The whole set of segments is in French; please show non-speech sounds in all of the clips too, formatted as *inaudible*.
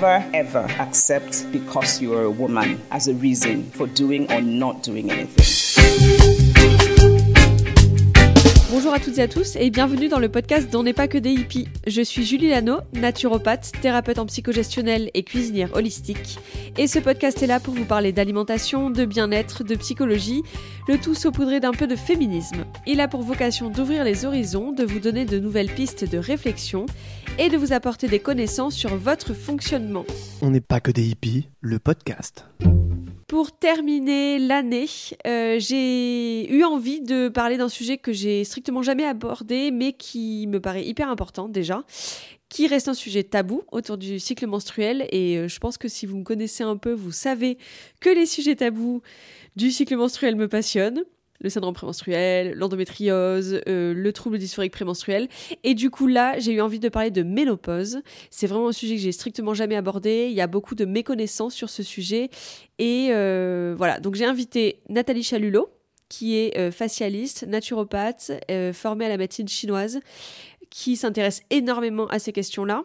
Never ever accept because you are a woman as a reason for doing or not doing anything. Bonjour à toutes et à tous et bienvenue dans le podcast d'On n'est pas que des hippies. Je suis Julie Lano, naturopathe, thérapeute en psychogestionnel et cuisinière holistique. Et ce podcast est là pour vous parler d'alimentation, de bien-être, de psychologie, le tout saupoudré d'un peu de féminisme. Il a pour vocation d'ouvrir les horizons, de vous donner de nouvelles pistes de réflexion et de vous apporter des connaissances sur votre fonctionnement. On n'est pas que des hippies, le podcast. Pour terminer l'année, euh, j'ai eu envie de parler d'un sujet que j'ai strictement jamais abordé, mais qui me paraît hyper important déjà, qui reste un sujet tabou autour du cycle menstruel. Et euh, je pense que si vous me connaissez un peu, vous savez que les sujets tabous du cycle menstruel me passionnent. Le syndrome prémenstruel, l'endométriose, euh, le trouble dysphorique prémenstruel. Et du coup, là, j'ai eu envie de parler de ménopause. C'est vraiment un sujet que j'ai strictement jamais abordé. Il y a beaucoup de méconnaissances sur ce sujet. Et euh, voilà, donc j'ai invité Nathalie Chalulot, qui est euh, facialiste, naturopathe, formée à la médecine chinoise, qui s'intéresse énormément à ces questions-là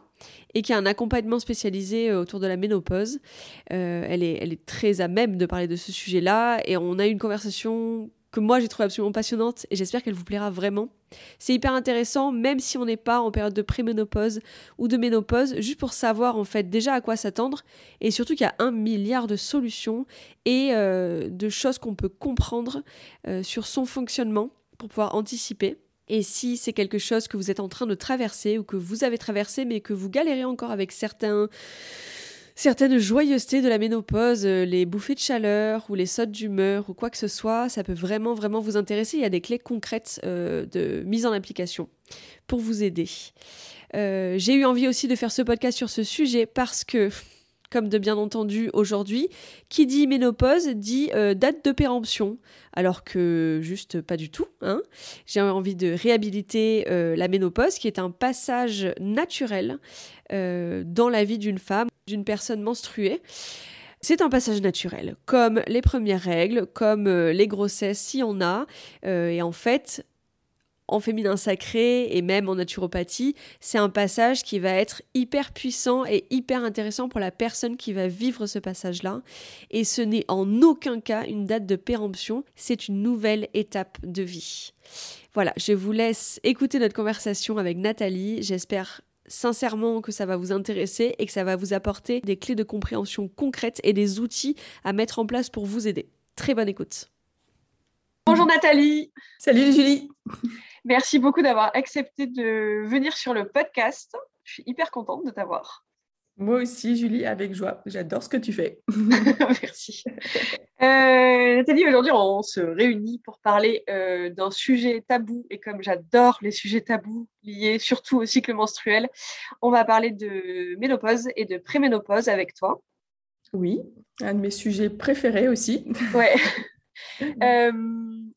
et qui a un accompagnement spécialisé autour de la ménopause. Elle, est, elle est très à même de parler de ce sujet-là et on a eu une conversation que moi j'ai trouvé absolument passionnante et j'espère qu'elle vous plaira vraiment. C'est hyper intéressant, même si on n'est pas en période de préménopause ou de ménopause, juste pour savoir en fait déjà à quoi s'attendre et surtout qu'il y a un milliard de solutions et euh, de choses qu'on peut comprendre euh, sur son fonctionnement pour pouvoir anticiper. Et si c'est quelque chose que vous êtes en train de traverser ou que vous avez traversé mais que vous galérez encore avec certains certaines joyeusetés de la ménopause, euh, les bouffées de chaleur ou les sautes d'humeur ou quoi que ce soit, ça peut vraiment vraiment vous intéresser. Il y a des clés concrètes euh, de mise en application pour vous aider. Euh, J'ai eu envie aussi de faire ce podcast sur ce sujet parce que, comme de bien entendu aujourd'hui, qui dit ménopause dit date de péremption, alors que juste pas du tout. Hein. J'ai envie de réhabiliter la ménopause, qui est un passage naturel dans la vie d'une femme, d'une personne menstruée. C'est un passage naturel, comme les premières règles, comme euh, les grossesses si on a. Euh, et en fait, en féminin sacré et même en naturopathie, c'est un passage qui va être hyper puissant et hyper intéressant pour la personne qui va vivre ce passage-là. Et ce n'est en aucun cas une date de péremption, c'est une nouvelle étape de vie. Voilà, je vous laisse écouter notre conversation avec Nathalie. J'espère sincèrement que ça va vous intéresser et que ça va vous apporter des clés de compréhension concrètes et des outils à mettre en place pour vous aider. Très bonne écoute. Bonjour Nathalie, Salut Julie. merci beaucoup d'avoir accepté de venir sur le podcast. Je suis hyper contente de t'avoir. Moi aussi Julie, avec joie. J'adore ce que tu fais. *laughs* merci. Euh, Nathalie, aujourd'hui on se réunit pour parler euh, d'un sujet tabou et comme j'adore les sujets tabous liés surtout au cycle menstruel, on va parler de ménopause et de préménopause avec toi. Oui, un de mes sujets préférés aussi. *laughs* Ouais. Euh,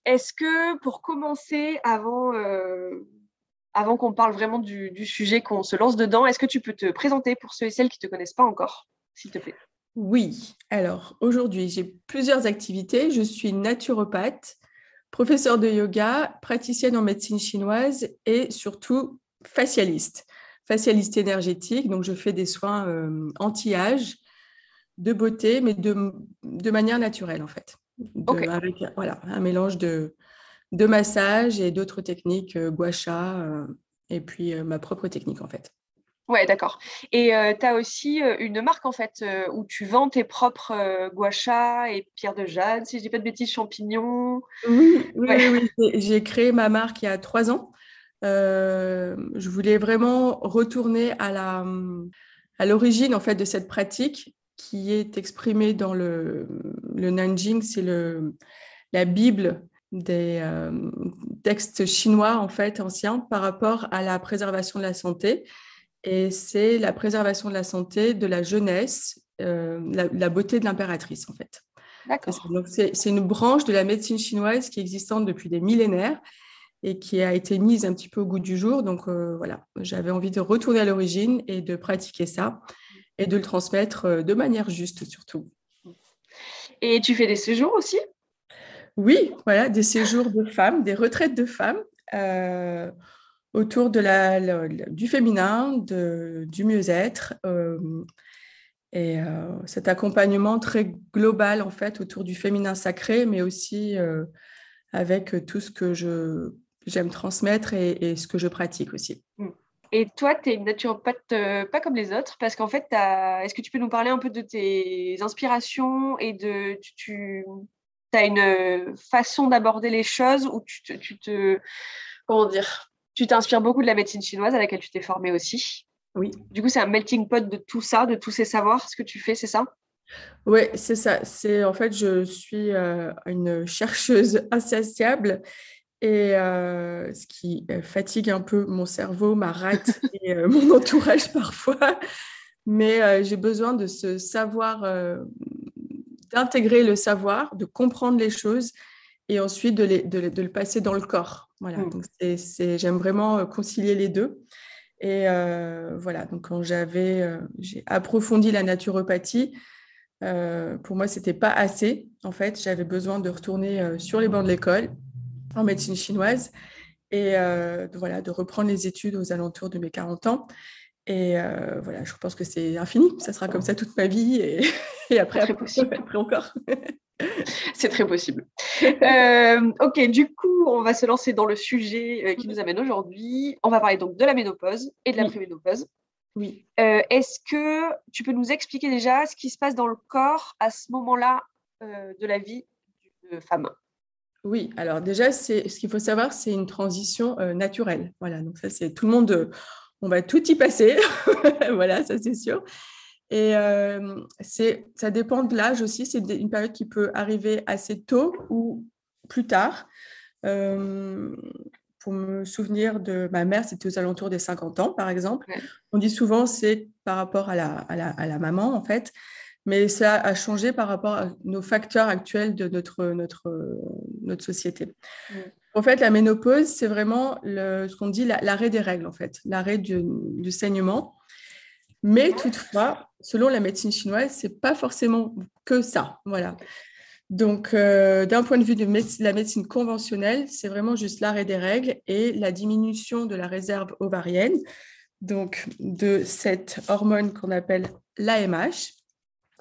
Est-ce que pour commencer, avant, avant qu'on parle vraiment du, du sujet, qu'on se lance dedans, est-ce que tu peux te présenter pour ceux et celles qui ne te connaissent pas encore, s'il te plaît? Oui, alors aujourd'hui j'ai plusieurs activités. Je suis naturopathe, professeure de yoga, praticienne en médecine chinoise et surtout facialiste. Facialiste énergétique, donc je fais des soins euh, anti-âge, de beauté, mais de, de manière naturelle en fait. De-. Avec voilà, un mélange de, de massage et d'autres techniques, euh, gua sha, euh, et puis euh, ma propre technique en fait. Ouais, d'accord. Et tu as aussi euh, une marque en fait euh, où tu vends tes propres euh, gua sha et pierres de jade, si je dis pas de bêtises, champignons. Oui, oui, Ouais. oui, oui. J'ai- créé ma marque il y a trois ans. Euh, je voulais vraiment retourner à la, à l'origine en fait de cette pratique qui est exprimée dans le, le Nanjing, c'est le, la Bible des euh, textes chinois en fait anciens par rapport à la préservation de la santé. Et c'est la préservation de la santé, de la jeunesse, euh, la, la beauté de l'impératrice en fait. D'accord. Donc, c'est une branche de la médecine chinoise qui est existante depuis des millénaires et qui a été mise un petit peu au goût du jour. Donc, euh, voilà, j'avais envie de retourner à l'origine et de pratiquer ça et de le transmettre de manière juste, surtout. Et tu fais des séjours aussi? Oui, voilà, des séjours de femmes, des retraites de femmes euh, autour de la, du féminin, du mieux-être. euh, et euh, cet accompagnement très global, en fait, autour du féminin sacré, mais aussi avec tout ce que je, j'aime transmettre et, ce que je pratique aussi. Et toi, tu es une naturopathe pas comme les autres, parce qu'en fait, est-ce que tu peux nous parler un peu de tes inspirations et de. Tu, as une euh, façon d'aborder les choses où tu te, tu te. Comment dire Tu t'inspires beaucoup de la médecine chinoise à laquelle tu t'es formée aussi. Oui. Du coup, c'est un melting pot de tout ça, de tous ces savoirs, ce que tu fais, c'est ça? Oui, c'est ça. C'est en fait, je suis euh, une chercheuse *laughs* insatiable et euh, ce qui fatigue un peu mon cerveau, ma rate *laughs* et euh, mon entourage *laughs* parfois. Mais j'ai besoin de ce savoir, d'intégrer le savoir, de comprendre les choses et ensuite de, les- de le passer dans le corps. Voilà. Mm. Donc c'est, c'est- j'aime vraiment euh, concilier les deux. Et euh, voilà. Donc quand j'avais, euh, j'ai approfondi la naturopathie. Euh, pour moi, c'était pas assez. En fait, j'avais besoin de retourner sur les bancs de l'école en médecine chinoise et voilà, de reprendre les études aux alentours de mes 40 ans. Et euh, voilà, je pense que c'est infini. Ça sera comme ça toute ma vie et, *laughs* et après, après, possible. après encore. *laughs* C'est très possible. Euh, ok, du coup, on va se lancer dans le sujet euh, qui nous amène aujourd'hui. On va parler donc de la ménopause et de la Oui. préménopause. Oui. Euh, Est-ce que tu peux nous expliquer déjà ce qui se passe dans le corps à ce moment-là de la vie d'une femme? Oui, alors déjà, ce qu'il faut savoir, c'est une transition euh, naturelle. Voilà, donc ça, c'est tout le monde, euh, on va tout y passer. *laughs* voilà, ça, c'est sûr. Et euh, c'est, ça dépend de l'âge aussi. C'est une période qui peut arriver assez tôt ou plus tard. Euh, pour me souvenir de ma mère, c'était aux alentours des 50 ans, par exemple. Ouais. On dit souvent c'est par rapport à la, à la, à la maman, en fait. Mais ça a changé par rapport à nos facteurs actuels de notre, notre, notre société. En fait, la ménopause, c'est vraiment ce qu'on dit la- l'arrêt des règles, en fait, l'arrêt du, saignement. Mais toutefois, selon la médecine chinoise, c'est pas forcément que ça. Voilà. Donc, euh, d'un point de vue de la médecine conventionnelle, c'est vraiment juste l'arrêt des règles et la diminution de la réserve ovarienne, donc de cette hormone qu'on appelle l'AMH,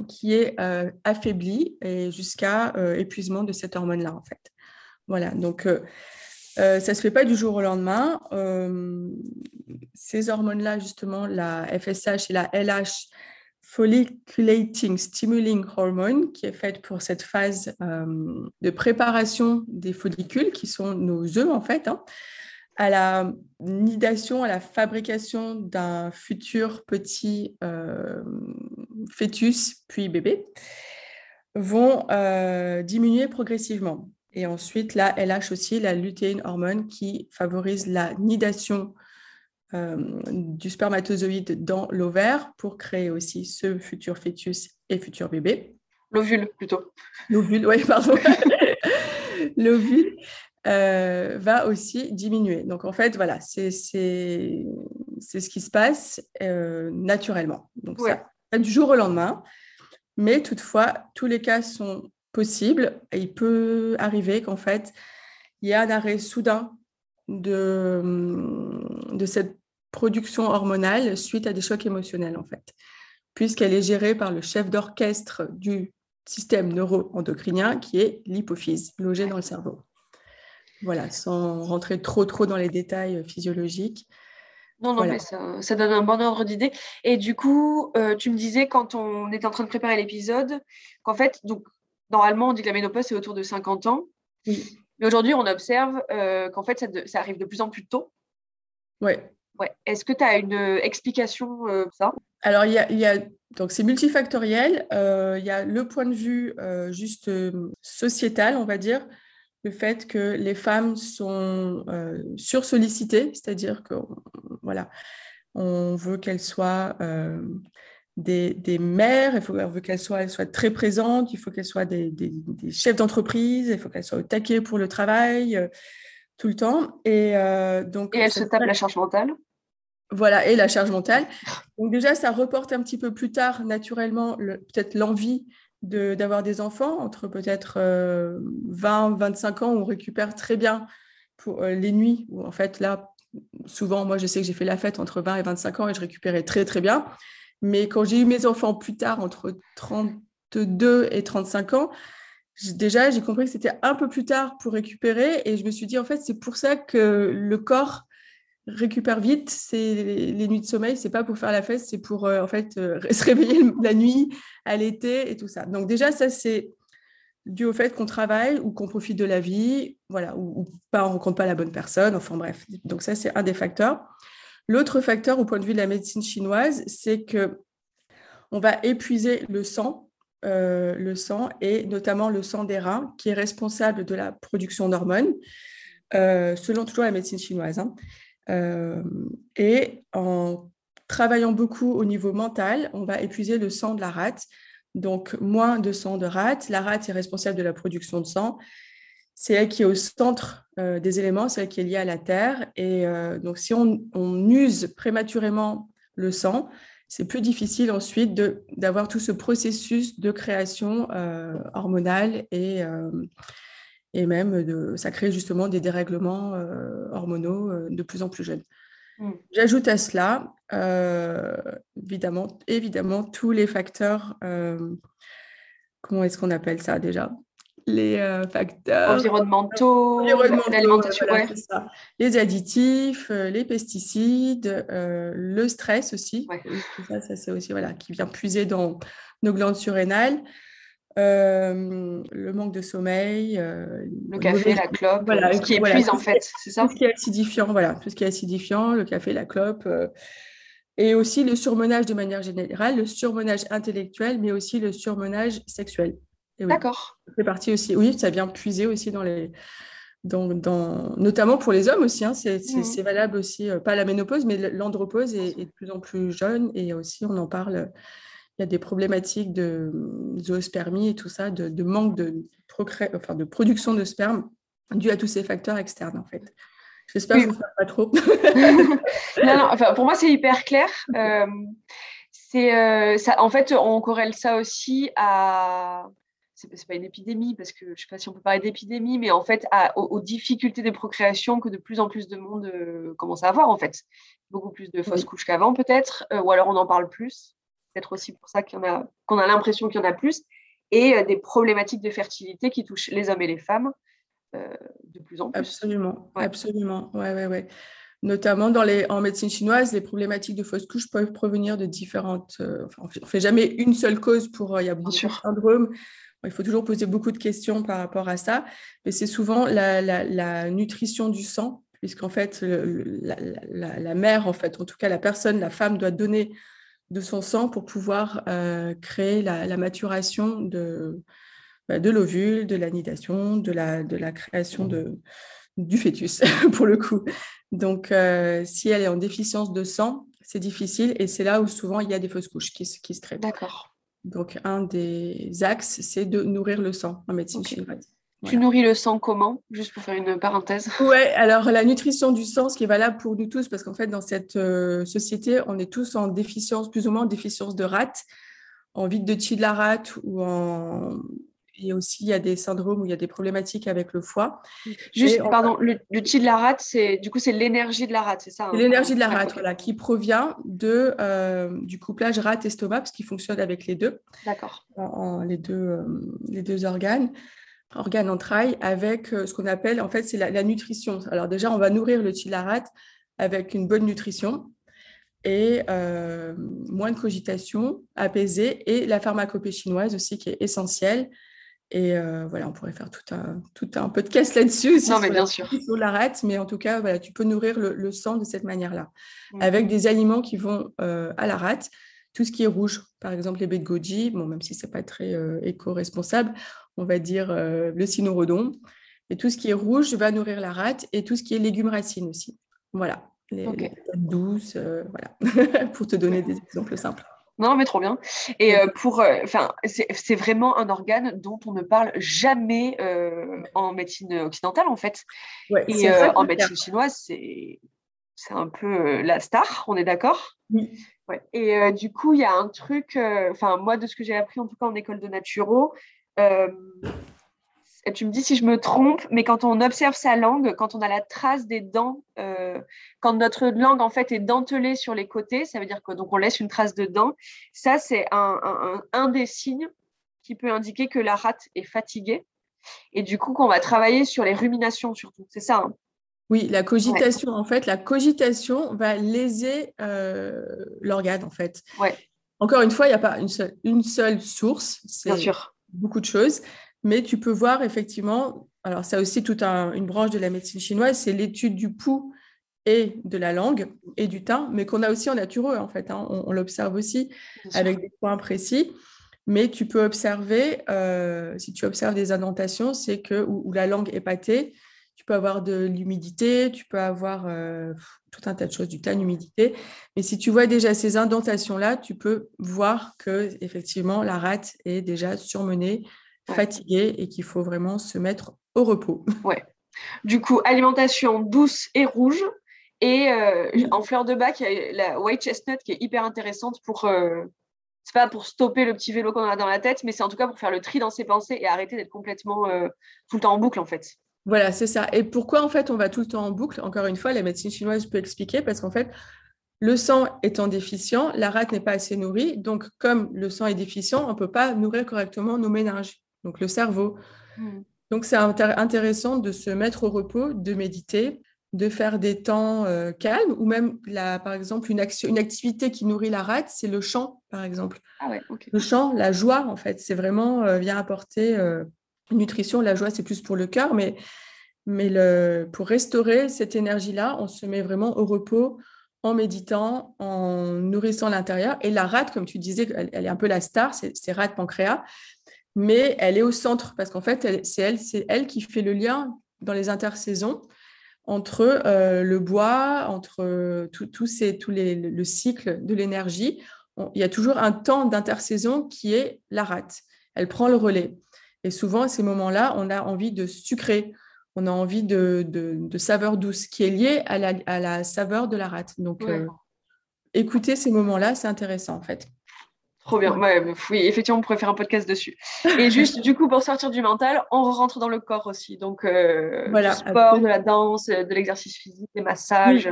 qui est euh, affaiblie jusqu'à euh, épuisement de cette hormone-là, en fait. Voilà, donc euh, euh, ça ne se fait pas du jour au lendemain. Euh, ces hormones-là, justement, la FSH et la LH, Folliculating Stimulating Hormone, qui est faite pour cette phase de préparation des follicules, qui sont nos œufs, en fait, hein, à la nidation, à la fabrication d'un futur petit fœtus, puis bébé, vont diminuer progressivement. Et ensuite, la LH aussi, la lutéine hormone, qui favorise la nidation euh, du spermatozoïde dans l'ovaire pour créer aussi ce futur fœtus et futur bébé. L'ovule, plutôt. L'ovule, oui, *laughs* pardon. *laughs* L'ovule euh, va aussi diminuer. Donc, en fait, voilà, c'est ce qui se passe euh, naturellement. Donc, Ouais. ça, pas du jour au lendemain. Mais toutefois, tous les cas sont possibles. Et il peut arriver qu'en fait, il y a un arrêt soudain de, de cette production hormonale suite à des chocs émotionnels, en fait, puisqu'elle est gérée par le chef d'orchestre du système neuro-endocrinien qui est l'hypophyse, logée dans le cerveau. Voilà, sans rentrer trop trop dans les détails physiologiques. Non, non, Voilà. mais ça, ça donne un bon ordre d'idée. Et du coup, euh, tu me disais quand on était en train de préparer l'épisode qu'en fait, donc, normalement, on dit que la ménopause, c'est autour de 50 ans. Oui, Mais aujourd'hui, on observe euh, qu'en fait, ça, de- ça arrive de plus en plus tôt. ouais. Ouais. Est-ce que tu as une euh, explication euh, pour ça? Alors, il y a, il y a- donc c'est multifactoriel. Euh, il y a le point de vue juste sociétal, on va dire, le fait que les femmes sont sursollicitées, c'est-à-dire que voilà, on veut qu'elles soient des, des mères, il faut, on veut qu'elles soient, elles soient très présentes, il faut qu'elles soient des, des- des chefs d'entreprise, il faut qu'elles soient au taquet pour le travail euh, tout le temps. Et euh, donc, Et elle se cette tape la charge mentale? voilà, et la charge mentale. Donc déjà, ça reporte un petit peu plus tard, naturellement, le- peut-être l'envie de- d'avoir des enfants, entre peut-être euh, 20, 25 ans, où on récupère très bien pour euh, les nuits, où en fait, là, souvent, moi, je sais que j'ai fait la fête entre 20 et 25 ans et je récupérais très, très bien. Mais quand j'ai eu mes enfants plus tard, entre 32 et 35 ans, déjà, j'ai compris que c'était un peu plus tard pour récupérer et je me suis dit, en fait, c'est pour ça que le corps récupère vite, c'est les, les nuits de sommeil, c'est pas pour faire la fête, c'est pour euh, en fait euh, *laughs* se réveiller la nuit, à l'été et tout ça. Donc déjà ça c'est dû au fait qu'on travaille ou qu'on profite de la vie, voilà, ou, ou pas on rencontre pas la bonne personne, enfin bref. Donc ça c'est un des facteurs. L'autre facteur au point de vue de la médecine chinoise, c'est que on va épuiser le sang, euh, le sang et notamment le sang des reins, qui est responsable de la production d'hormones, euh, selon toujours la médecine chinoise. hein. Euh, et en travaillant beaucoup au niveau mental, on va épuiser le sang de la rate. Donc, moins de sang de rate. La rate est responsable de la production de sang. C'est elle qui est au centre euh, des éléments, c'est elle qui est liée à la Terre. Et euh, donc, si on, on use prématurément le sang, c'est plus difficile ensuite d'avoir tout ce processus de création euh, hormonale et, et même de, ça crée justement des dérèglements hormonaux de plus en plus jeunes. Mm. J'ajoute à cela, évidemment, évidemment, tous les facteurs, comment est-ce qu'on appelle ça déjà? Les euh, facteurs Environnementaux, l'alimentation, voilà, ouais. les additifs, euh, les pesticides, euh, le stress aussi. Ouais. Ça, ça c'est aussi voilà, qui vient puiser dans nos glandes surrénales. Le manque de sommeil, Le café, la clope, voilà, ce qui épuise en fait, c'est ça tout ce qui est acidifiant, voilà, tout ce qui est acidifiant, le café, la clope, et aussi le surmenage de manière générale, le surmenage intellectuel, mais aussi le surmenage sexuel. Oui, D'accord. ça fait partie aussi, oui, ça vient puiser aussi dans les, dans, dans- notamment pour les hommes aussi, hein, c'est c'est- c'est valable aussi, euh, pas la ménopause, mais l'andropause est, est de plus en plus jeune, et aussi on en parle, il y a des problématiques de zoospermie et tout ça, de, de manque de, procré- enfin, de production de sperme dû à tous ces facteurs externes en fait. J'espère Oui. que je ne parle pas trop. *laughs* Non, non, enfin, pour moi, c'est hyper clair. Euh, c'est, euh, ça, en fait, on corrèle ça aussi à. C'est pas une épidémie, parce que je ne sais pas si on peut parler d'épidémie, mais en fait, à- aux, aux difficultés de procréation que de plus en plus de monde euh, commence à avoir, en fait. Beaucoup plus de fausses couches qu'avant, peut-être, euh, ou alors on en parle plus. Peut-être aussi pour ça en a, qu'on a l'impression qu'il y en a plus. Et euh, des problématiques de fertilité qui touchent les hommes et les femmes de plus en plus. Absolument, Ouais. absolument. Ouais, ouais, ouais. Notamment dans les, en médecine chinoise, les problématiques de fausse couche peuvent provenir de différentes. enfin, on ne fait jamais une seule cause pour. Il y a beaucoup de syndromes. Il faut toujours poser beaucoup de questions par rapport à ça. Mais c'est souvent la, nutrition du sang, puisqu'en fait, la, mère, en fait, en tout cas, la personne, la femme doit donner de son sang pour pouvoir euh, créer la, maturation de, bah, de l'ovule, de l'anidation, de la, de la création de, du fœtus, *laughs* pour le coup. Donc, euh, si elle est en déficience de sang, c'est difficile et c'est là où souvent il y a des fausses couches qui, qui se créent. D'accord. Donc, un des axes, c'est de nourrir le sang en médecine Ok. chinoise. Tu nourris le sang comment? Juste pour faire une parenthèse. *laughs* Ouais, alors la nutrition du sang, ce qui est valable pour nous tous, parce qu'en fait, dans cette euh, société, on est tous en déficience, plus ou moins en déficience de rate, en vide de chi de la rate, ou en... Et aussi, il y a des syndromes où il y a des problématiques avec le foie. Juste, Et on- pardon, le, le chi de la rate, c'est du coup c'est l'énergie de la rate, c'est ça hein? L'énergie de la rate, voilà, qui provient de, euh, du couplage rate-estomac, parce qu'il fonctionne avec les deux, D'accord. les, deux euh, les deux organes, organes entrailles, avec euh, ce qu'on appelle, en fait, c'est la, la nutrition. Alors déjà, on va nourrir le chi de la rate avec une bonne nutrition et euh, moins de cogitation, apaisée, et la pharmacopée chinoise aussi, qui est essentielle. Et euh, voilà, on pourrait faire tout un, tout un podcast là-dessus aussi Non, mais bien sûr. sur la rate, mais en tout cas, voilà, tu peux nourrir le, le sang de cette manière-là, Mm. avec des aliments qui vont euh, à la rate. Tout ce qui est rouge, par exemple les baies de goji, bon, même si c'est pas très euh, éco-responsable, on va dire le cynorhodon. Et tout ce qui est rouge va nourrir la rate et tout ce qui est légumes racines aussi. Voilà, les, Ok. les patates douces, voilà, *laughs* pour te donner des exemples simples. Non, mais trop bien. Et euh, pour, euh, enfin, c'est c'est vraiment un organe dont on ne parle jamais euh, en médecine occidentale, en fait. Ouais, Et en médecine chinoise, c'est c'est un peu la star, on est d'accord? Oui. Ouais. Et du coup, il y a un truc, enfin, moi, de ce que j'ai appris, en tout cas en école de naturo, tu me dis si je me trompe, mais quand on observe sa langue, quand on a la trace des dents, euh, quand notre langue en fait est dentelée sur les côtés, ça veut dire que donc on laisse une trace de dents. Ça, c'est un, un- un- un des signes qui peut indiquer que la rate est fatiguée. Et du coup, qu'on va travailler sur les ruminations surtout. C'est ça. hein Oui, la cogitation, en fait, la cogitation va léser euh, l'organe, en fait. Ouais. Encore une fois, il n'y a pas une seule, une seule source, c'est Bien sûr. beaucoup de choses, mais tu peux voir effectivement, alors ça aussi toute un- une branche de la médecine chinoise, c'est l'étude du pouls et de la langue et du teint, mais qu'on a aussi en natureux, en fait, hein. on, on l'observe aussi bien sûr. avec des points précis. Mais tu peux observer, euh, si tu observes des indentations, c'est que où, où la langue est pâtée, tu peux avoir de l'humidité, tu peux avoir euh, tout un tas de choses, du tas d'humidité. Mais si tu vois déjà ces indentations-là, tu peux voir que effectivement la rate est déjà surmenée, Ouais. fatiguée et qu'il faut vraiment se mettre au repos. Du coup, alimentation douce et rouge. Et euh, en fleur de bac, il y a la white chestnut qui est hyper intéressante pour. euh, c'est pas pour stopper le petit vélo qu'on a dans la tête, mais c'est en tout cas pour faire le tri dans ses pensées et arrêter d'être complètement euh, tout le temps en boucle en fait. Voilà, c'est ça. Et pourquoi en fait on va tout le temps en boucle? Encore une fois, la médecine chinoise peut expliquer parce qu'en fait, le sang étant déficient, la rate n'est pas assez nourrie. Donc, comme le sang est déficient, on ne peut pas nourrir correctement nos méninges, donc le cerveau. Donc, c'est intér- intéressant de se mettre au repos, de méditer, de faire des temps euh, calmes, ou même, la, par exemple, une, action, une activité qui nourrit la rate, c'est le chant, par exemple. Ah ouais. Le chant, la joie, en fait, c'est vraiment euh, vient apporter euh, une nutrition. La joie, c'est plus pour le cœur, mais, mais le, pour restaurer cette énergie-là, on se met vraiment au repos en méditant, en nourrissant l'intérieur. Et la rate, comme tu disais, elle, elle est un peu la star, c'est rate pancréas, mais elle est au centre parce qu'en fait, elle- c'est elle, c'est elle qui fait le lien dans les intersaisons entre euh, le bois, entre euh, tout- tous ces, tous les, le cycle de l'énergie. Il y a toujours un temps d'intersaison qui est la rate. Elle prend le relais. Et souvent, à ces moments-là, on a envie de sucrer, on a envie de, de, de saveur douce qui est liée à la, à la saveur de la rate. Donc, Ouais. euh, écouter ces moments-là, c'est intéressant en fait. Trop bien. Ouais, oui, effectivement, on pourrait faire un podcast dessus. Et juste, du coup, pour sortir du mental, on rentre dans le corps aussi. Donc, euh, Voilà, du sport, de la danse, euh, de l'exercice physique, des massages.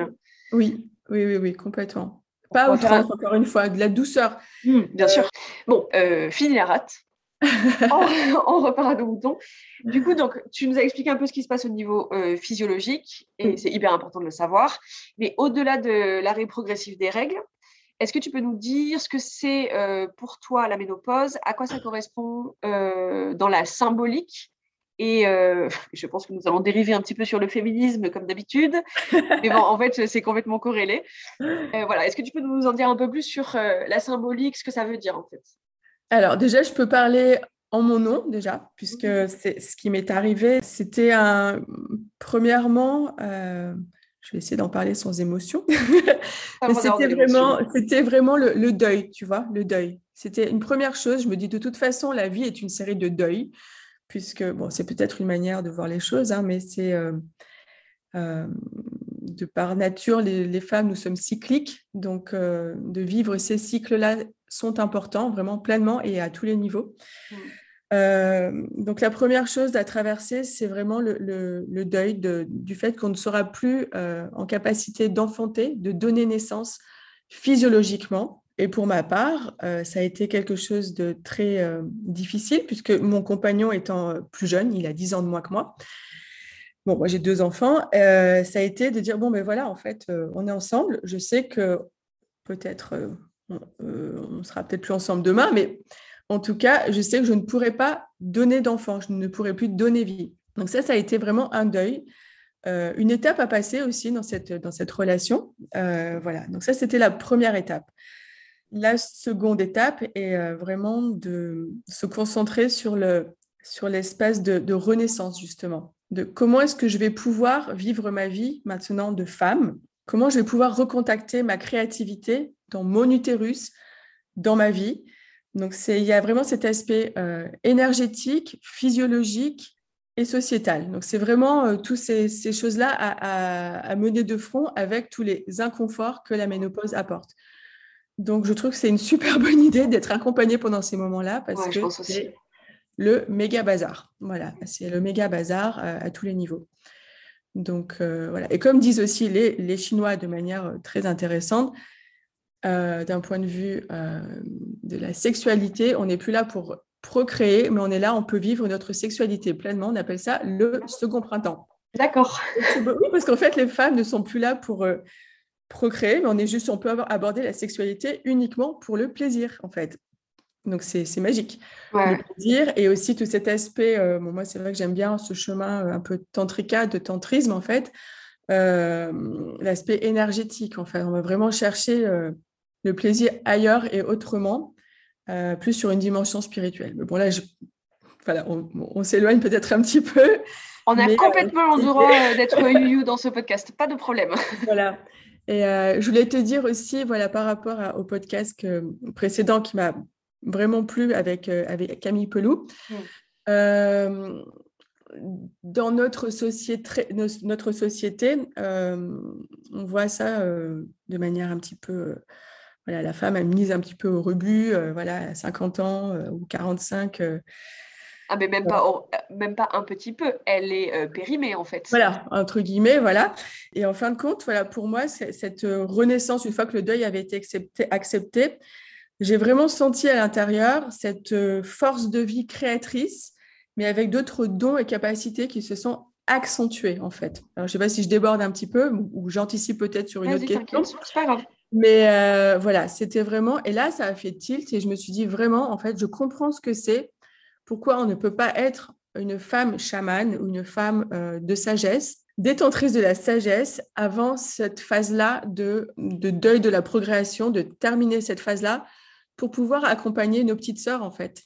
Oui, oui, oui, oui, complètement. Pas un- outrance, encore une fois, de la douceur. Hmm, bien sûr. Bon, euh, fini la rate. *laughs* on, on repart à nos moutons. Du coup, donc, tu nous as expliqué un peu ce qui se passe au niveau euh, physiologique, et c'est hyper important de le savoir. Mais au-delà de l'arrêt progressif des règles, est-ce que tu peux nous dire ce que c'est euh, pour toi la ménopause, à quoi ça correspond euh, dans la symbolique? Et euh, *laughs* je pense que nous allons dériver un petit peu sur le féminisme comme d'habitude, mais bon, en fait, c'est complètement corrélé. Euh, voilà, est-ce que tu peux nous en dire un peu plus sur euh, la symbolique, ce que ça veut dire en fait? Alors déjà, je peux parler en mon nom déjà, puisque c'est ce qui m'est arrivé. C'était un premièrement, je vais essayer d'en parler sans émotion. *laughs* Mais c'était vraiment, c'était vraiment le, le deuil, tu vois, le deuil. C'était une première chose. Je me dis de toute façon, la vie est une série de deuils, puisque bon, c'est peut-être une manière de voir les choses, hein, mais c'est euh, euh, de par nature, les, les femmes, nous sommes cycliques, donc euh, de vivre ces cycles-là sont importants, vraiment pleinement et à tous les niveaux. Euh, donc la première chose à traverser, c'est vraiment le, deuil de- du fait qu'on ne sera plus euh, en capacité d'enfanter, de donner naissance physiologiquement. Et pour ma part, euh, ça a été quelque chose de très difficile puisque mon compagnon étant plus jeune, il a 10 ans de moins que moi. Bon, moi j'ai deux enfants. ça a été de dire bon, ben voilà, en fait, on est ensemble. Je sais que peut-être on, on sera peut-être plus ensemble demain, mais en tout cas, je sais que je ne pourrai pas donner d'enfant, je ne pourrai plus donner vie. Donc ça, ça a été vraiment un deuil, euh, une étape à passer aussi dans cette, dans cette relation. Euh, voilà, donc ça, c'était la première étape. La seconde étape est euh, vraiment de se concentrer sur le sur l'espace de, de renaissance, justement. De comment est-ce que je vais pouvoir vivre ma vie maintenant de femme? Comment je vais pouvoir recontacter ma créativité dans mon utérus dans ma vie? Donc, il y a vraiment cet aspect euh, énergétique, physiologique et sociétal. Donc, c'est vraiment euh, toutes ces, choses-là à, mener de front avec tous les inconforts que la ménopause apporte. Donc, je trouve que c'est une super *laughs* bonne idée d'être accompagnée pendant ces moments-là parce que c'est le méga bazar. Voilà, c'est le méga bazar euh, à, tous les niveaux. Donc, voilà. Et comme disent aussi les, les Chinois de manière très intéressante, euh, d'un point de vue euh, de la sexualité, on n'est plus là pour procréer, mais on est là, on peut vivre notre sexualité pleinement. On appelle ça le second printemps. D'accord. Oui, parce qu'en fait, les femmes ne sont plus là pour euh, procréer, mais on est juste, on peut aborder la sexualité uniquement pour le plaisir, en fait. Donc c'est magique. Le plaisir et aussi tout cet aspect. moi, c'est vrai que j'aime bien ce chemin un peu tantrica, de tantrisme, en fait. L'aspect énergétique, en fait. On va vraiment chercher le plaisir ailleurs et autrement, euh, plus sur une dimension spirituelle. Mais bon, là, voilà, on, s'éloigne peut-être un petit peu. On a complètement le droit euh, d'être you dans ce podcast, pas de problème. *laughs* Voilà. Et euh, je voulais te dire aussi, voilà, par rapport au podcast précédent qui m'a vraiment plu avec, avec Camille Pelou. Mm. dans notre société, notre société on voit ça de manière un petit peu voilà, la femme a mise un petit peu au rebut, euh, voilà, à 50 ans euh, ou 45. Euh. ah, mais même pas, même pas un petit peu, elle est périmée en fait. Voilà, entre guillemets, voilà. Et en fin de compte, voilà, pour moi, cette renaissance, une fois que le deuil avait été accepté, accepté j'ai vraiment senti à l'intérieur cette force de vie créatrice, mais avec d'autres dons et capacités qui se sont accentués en fait. Alors, je ne sais pas si je déborde un petit peu ou, j'anticipe peut-être sur une autre question. C'est pas grave. Mais euh, voilà, c'était vraiment. Et là, ça a fait tilt et je me suis dit vraiment, en fait, je comprends ce que c'est. Pourquoi on ne peut pas être une femme chamane ou une femme euh, de sagesse, détentrice de la sagesse avant cette phase-là de, deuil de la progression, de terminer cette phase-là pour pouvoir accompagner nos petites sœurs, en fait.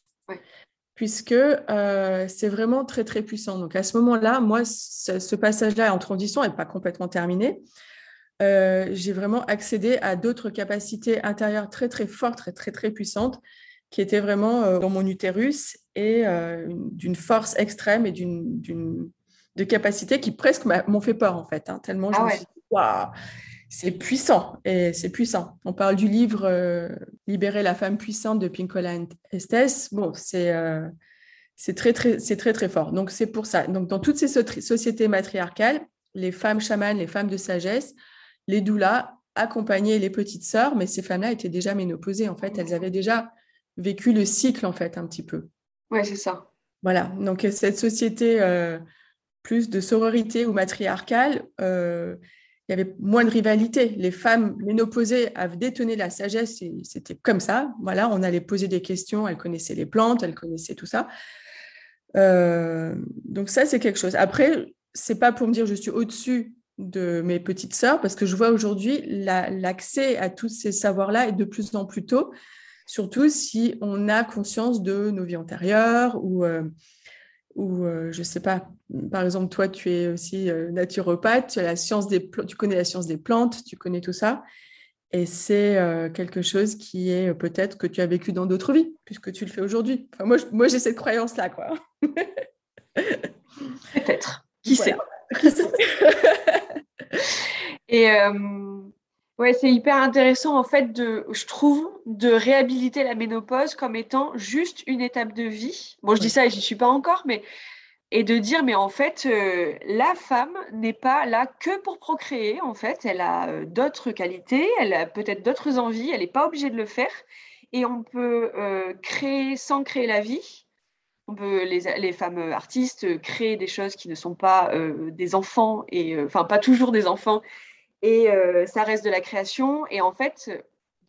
Puisque euh, c'est vraiment très, très puissant. Donc à ce moment-là, moi, ce, ce passage-là en transition n'est pas complètement terminé. Euh, j'ai vraiment accédé à d'autres capacités intérieures très, très fortes, très, très, très puissantes, qui étaient vraiment euh, dans mon utérus et euh, d'une force extrême et d'une, de capacités qui presque m'ont fait peur, en fait, hein, tellement je ah me suis dit, waouh, c'est puissant, et c'est puissant. On parle du livre Libérer la femme puissante de Pinkola Estes. Bon, c'est c'est très, très, c'est très, très fort. Donc, c'est pour ça. Donc, dans toutes ces sociétés matriarcales, les femmes chamanes, les femmes de sagesse, les doulas accompagnaient les petites sœurs, mais ces femmes-là étaient déjà ménopausées. En fait, elles avaient déjà vécu le cycle, en fait, un petit peu. Oui, c'est ça. Voilà. Donc, cette société euh, plus de sororité ou matriarcale, euh, il y avait moins de rivalité. Les femmes ménopausées avaient détonné la sagesse et c'était comme ça. Voilà, on allait poser des questions. Elles connaissaient les plantes, elles connaissaient tout ça. Euh, donc ça, c'est quelque chose. Après, c'est pas pour me dire je suis au-dessus de mes petites sœurs parce que je vois aujourd'hui l'accès à tous ces savoirs-là est de plus en plus tôt, surtout si on a conscience de nos vies antérieures ou, euh, ou euh, je ne sais pas, par exemple, toi, tu es aussi euh, naturopathe, tu, as la science des tu connais la science des plantes, tu connais tout ça. Et c'est quelque chose qui est peut-être que tu as vécu dans d'autres vies, puisque tu le fais aujourd'hui. Enfin, moi, moi j'ai cette croyance-là, quoi. *laughs* peut-être. Qui sait? *laughs* Et euh, ouais, c'est hyper intéressant en fait de, je trouve, de réhabiliter la ménopause comme étant juste une étape de vie. Bon, je dis ça et j'y suis pas encore, mais et de dire mais en fait euh, la femme n'est pas là que pour procréer en fait. Elle a euh, d'autres qualités elle a peut-être d'autres envies elle n'est pas obligée de le faire. Et on peut créer sans créer la vie on peut, les, les, femmes artistes créer des choses qui ne sont pas euh, des enfants, et euh, enfin pas toujours des enfants, et euh, ça reste de la création. Et en fait,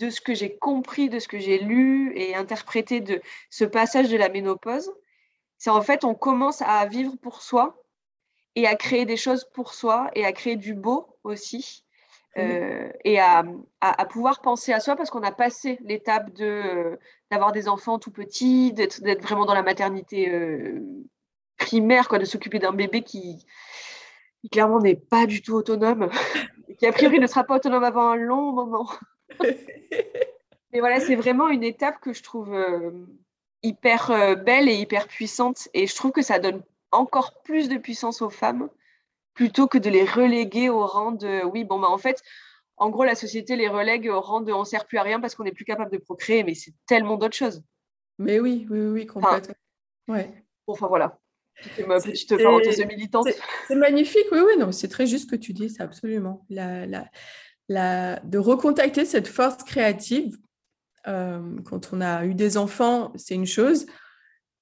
de ce que j'ai compris, de ce que j'ai lu et interprété de ce passage de la ménopause, c'est en fait on commence à vivre pour soi et à créer des choses pour soi et à créer du beau aussi. Euh, et à, pouvoir penser à soi parce qu'on a passé l'étape de euh, d'avoir des enfants tout petits, d'être vraiment dans la maternité euh, primaire, quoi, de s'occuper d'un bébé qui, clairement n'est pas du tout autonome, *laughs* qui a priori ne sera pas autonome avant un long moment. *laughs* Mais voilà, c'est vraiment une étape que je trouve hyper belle et hyper puissante. Et je trouve que ça donne encore plus de puissance aux femmes plutôt que de les reléguer au rang de oui, bon, bah en fait, en gros, la société les relègue au rang de on sert plus à rien parce qu'on n'est plus capable de procréer, mais c'est tellement d'autres choses. Mais oui, oui, oui, complètement. ouais. Bon, enfin voilà. Ma petite parenthèse militante. C'est magnifique, oui, oui, non, c'est très juste ce que tu dis, c'est absolument. La, la, la, de recontacter cette force créative. Euh, quand on a eu des enfants, c'est une chose.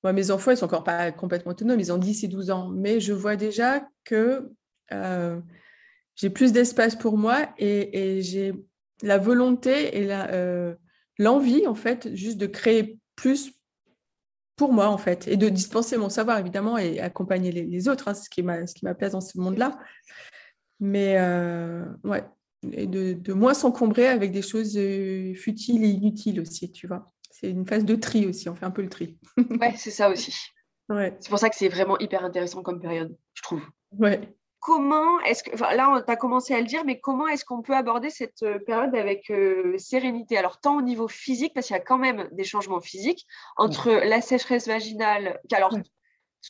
Moi, mes enfants, ils sont encore pas complètement autonomes, ils ont 10 et 12 ans, mais je vois déjà que euh, j'ai plus d'espace pour moi et, et j'ai la volonté et euh, l'envie, en fait, juste de créer plus pour moi, en fait, et de dispenser mon savoir, évidemment, et accompagner les, autres, hein, ce qui m'a place dans ce monde-là. Mais euh, ouais, et de, de moins s'encombrer avec des choses futiles et inutiles aussi, tu vois. C'est une phase de tri aussi, on fait un peu le tri. ouais, c'est ça aussi. *laughs* Ouais. C'est pour ça que c'est vraiment hyper intéressant comme période, je trouve. Ouais comment est-ce que, enfin, là, tu as commencé à le dire, mais comment est-ce qu'on peut aborder cette euh, période avec euh, sérénité? Alors, tant au niveau physique, parce qu'il y a quand même des changements physiques, entre la sécheresse vaginale, alors,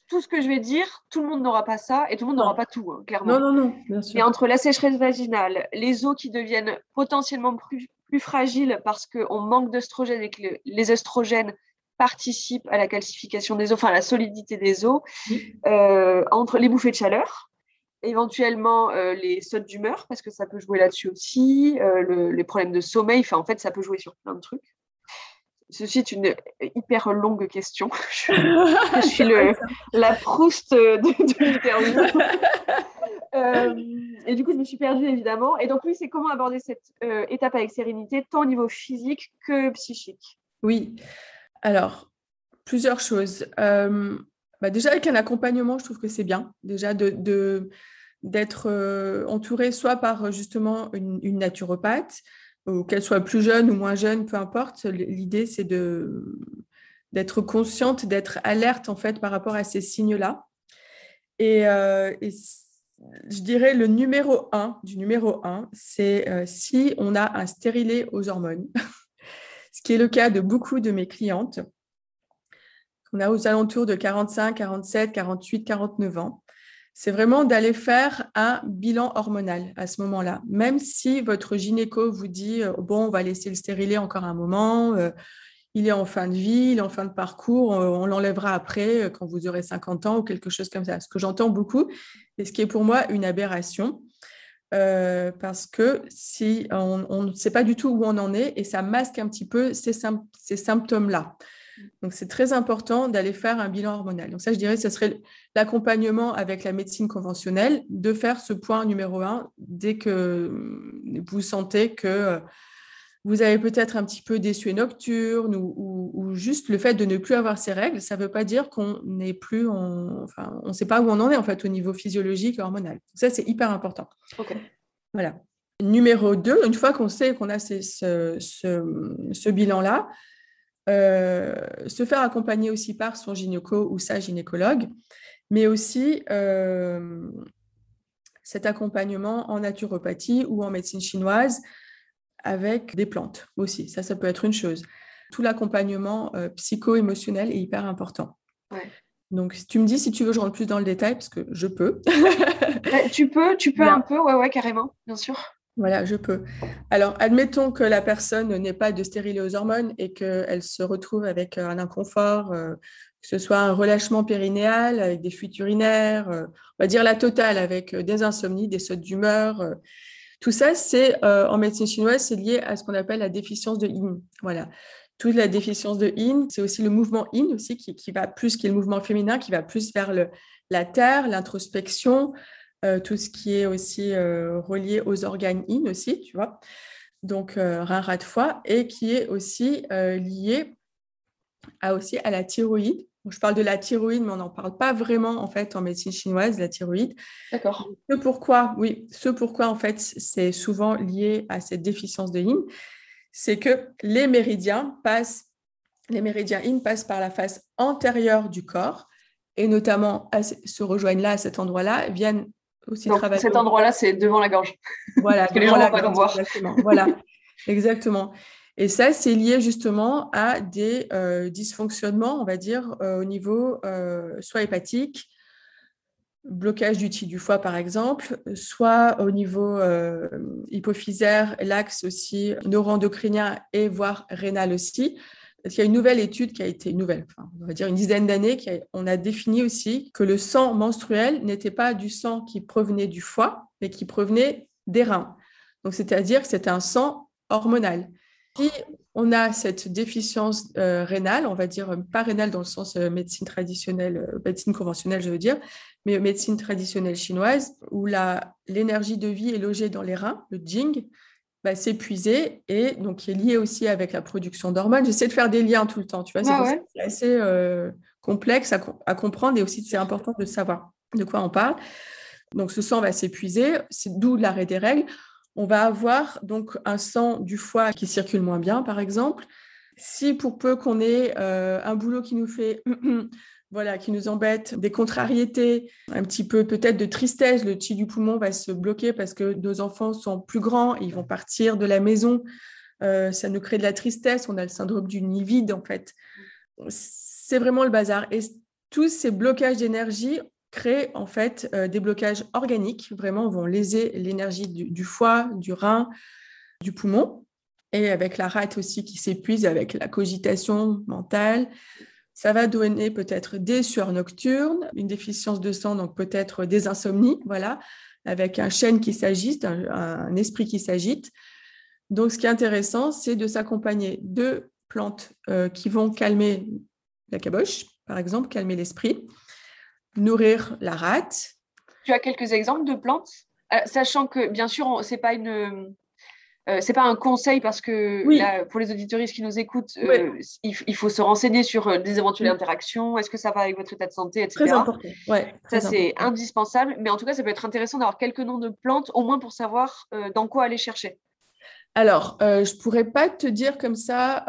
tout ce que je vais dire, tout le monde n'aura pas ça et tout le monde n'aura pas tout, hein, clairement. Non, non, non, bien sûr. Et entre la sécheresse vaginale, les os qui deviennent potentiellement plus, plus fragiles parce qu'on manque d'œstrogènes et que les œstrogènes participent à la calcification des os, enfin à la solidité des os, euh, entre les bouffées de chaleur, éventuellement euh, les sautes d'humeur, parce que ça peut jouer là-dessus aussi, euh, les problèmes de sommeil, enfin, en fait, ça peut jouer sur plein de trucs. Ceci est une hyper longue question. *laughs* je, *laughs* suis le, la Proust de, l'interview. *laughs* Euh, et du coup, je me suis perdue, évidemment. Et donc, oui, c'est comment aborder cette étape avec sérénité, tant au niveau physique que psychique? Oui. Alors, plusieurs choses. Bah, déjà, avec un accompagnement, je trouve que c'est bien. Déjà, d'être euh, entouré soit par justement une, naturopathe, ou qu'elle soit plus jeune ou moins jeune, peu importe. L'idée, c'est d'être consciente, d'être alerte en fait par rapport à ces signes-là. Et, euh, je dirais le numéro un du numéro un, c'est euh, si on a un stérilet aux hormones, *laughs* ce qui est le cas de beaucoup de mes clientes. On a aux alentours de 45, 47, 48, 49 ans c'est vraiment d'aller faire un bilan hormonal à ce moment-là. Même si votre gynéco vous dit, euh, bon, on va laisser le stérilet encore un moment, euh, il est en fin de vie, il est en fin de parcours, on, l'enlèvera après euh, quand vous aurez 50 ans ou quelque chose comme ça. Ce que j'entends beaucoup, et ce qui est pour moi une aberration, parce que si on ne sait pas du tout où on en est et ça masque un petit peu ces symptômes-là. Donc, c'est très important d'aller faire un bilan hormonal. Donc, ça, je dirais, ce serait l'accompagnement avec la médecine conventionnelle, de faire ce point numéro un dès que vous sentez que vous avez peut-être un petit peu des suées nocturnes ou, juste le fait de ne plus avoir ces règles, ça ne veut pas dire qu'on n'est plus, enfin, on ne sait pas où on en est en fait au niveau physiologique et hormonal. Ça, c'est hyper important. Voilà. Numéro deux, une fois qu'on sait qu'on a ce, ce bilan-là, euh, se faire accompagner aussi par son gynéco ou sa gynécologue, mais aussi euh, cet accompagnement en naturopathie ou en médecine chinoise avec des plantes aussi. Ça, ça peut être une chose. Tout l'accompagnement euh, psycho-émotionnel est hyper important. Donc, tu me dis si tu veux, je rentre plus dans le détail parce que je peux. *laughs* tu peux, tu peux un peu, ouais, ouais, carrément, bien sûr. Voilà, je peux. Alors, admettons que la personne n'ait pas de stérilet aux hormones et qu'elle se retrouve avec euh, un inconfort, euh, que ce soit un relâchement périnéal avec des fuites urinaires, euh, on va dire la totale avec des insomnies, des sautes d'humeur. tout ça, c'est en médecine chinoise, c'est lié à ce qu'on appelle la déficience de yin. Voilà. Toute la déficience de yin, c'est aussi le mouvement yin aussi qui, qui, va plus, qui est le mouvement féminin, qui va plus vers le, la terre, l'introspection, euh, tout ce qui est aussi euh, relié aux organes in aussi, tu vois, donc euh, rein, rat de foie, et qui est aussi lié à, aussi à la thyroïde. je parle de la thyroïde, mais on n'en parle pas vraiment en fait en médecine chinoise, la thyroïde. D'accord. Ce pourquoi, oui, ce pourquoi en fait c'est souvent lié à cette déficience de yin, c'est que les méridiens passent, les méridiens in passent par la face antérieure du corps et notamment se rejoignent là à cet endroit-là, viennent aussi Cet endroit-là, c'est devant la gorge. *laughs* Voilà, que les gens vont pas voir. Exactement. voilà, *laughs* exactement. Et ça, c'est lié justement à des euh, dysfonctionnements, on va dire, euh, au niveau euh, soit hépatique, blocage du du foie par exemple, soit au niveau hypophysaire, l'axe aussi neuroendocrinien et voire rénal aussi. Parce qu'il y a une nouvelle étude qui a été nouvelle, on va dire une dizaine d'années, on a défini aussi que le sang menstruel n'était pas du sang qui provenait du foie, mais qui provenait des reins. Donc, c'est-à-dire que c'était un sang hormonal. Si on a cette déficience euh, rénale, on va dire pas rénale dans le sens euh, médecine traditionnelle, euh, médecine conventionnelle, je veux dire, mais médecine traditionnelle chinoise, où l'énergie de vie est logée dans les reins, le jing, va s'épuiser et donc qui est lié aussi avec la production d'hormones. J'essaie de faire des liens tout le temps, tu vois, c'est assez complexe à, à, comprendre et aussi c'est important de savoir de quoi on parle. Donc ce sang va s'épuiser, c'est d'où l'arrêt des règles on va avoir donc un sang du foie qui circule moins bien, par exemple. Si pour peu qu'on ait euh, un boulot qui nous fait, *clears throat* voilà, qui nous embête, des contrariétés, un petit peu peut-être de tristesse, le chi du poumon va se bloquer parce que nos enfants sont plus grands, ils vont partir de la maison, euh, ça nous crée de la tristesse, on a le syndrome du nid vide en fait. C'est vraiment le bazar. Et tous ces blocages d'énergie, créent en fait euh, des blocages organiques, vraiment vont léser l'énergie du, foie, du rein, du poumon, et avec la rate aussi qui s'épuise avec la cogitation mentale. Ça va donner peut-être des sueurs nocturnes, une déficience de sang, donc peut-être des insomnies, voilà, avec un chêne qui s'agite, un, esprit qui s'agite. Donc, ce qui est intéressant, c'est de s'accompagner de plantes euh, qui vont calmer la caboche, par exemple, calmer l'esprit, nourrir la rate. Tu as quelques exemples de plantes? Euh, Sachant que, bien sûr, ce n'est pas une. Euh, c'est pas un conseil parce que pour les auditoristes qui nous écoutent, euh, il, faut se renseigner sur des éventuelles interactions. Est-ce que ça va avec votre état de santé, etc. Très important. ça, c'est indispensable. Mais en tout cas, ça peut être intéressant d'avoir quelques noms de plantes, au moins pour savoir dans quoi aller chercher. Alors, je ne pourrais pas te dire comme ça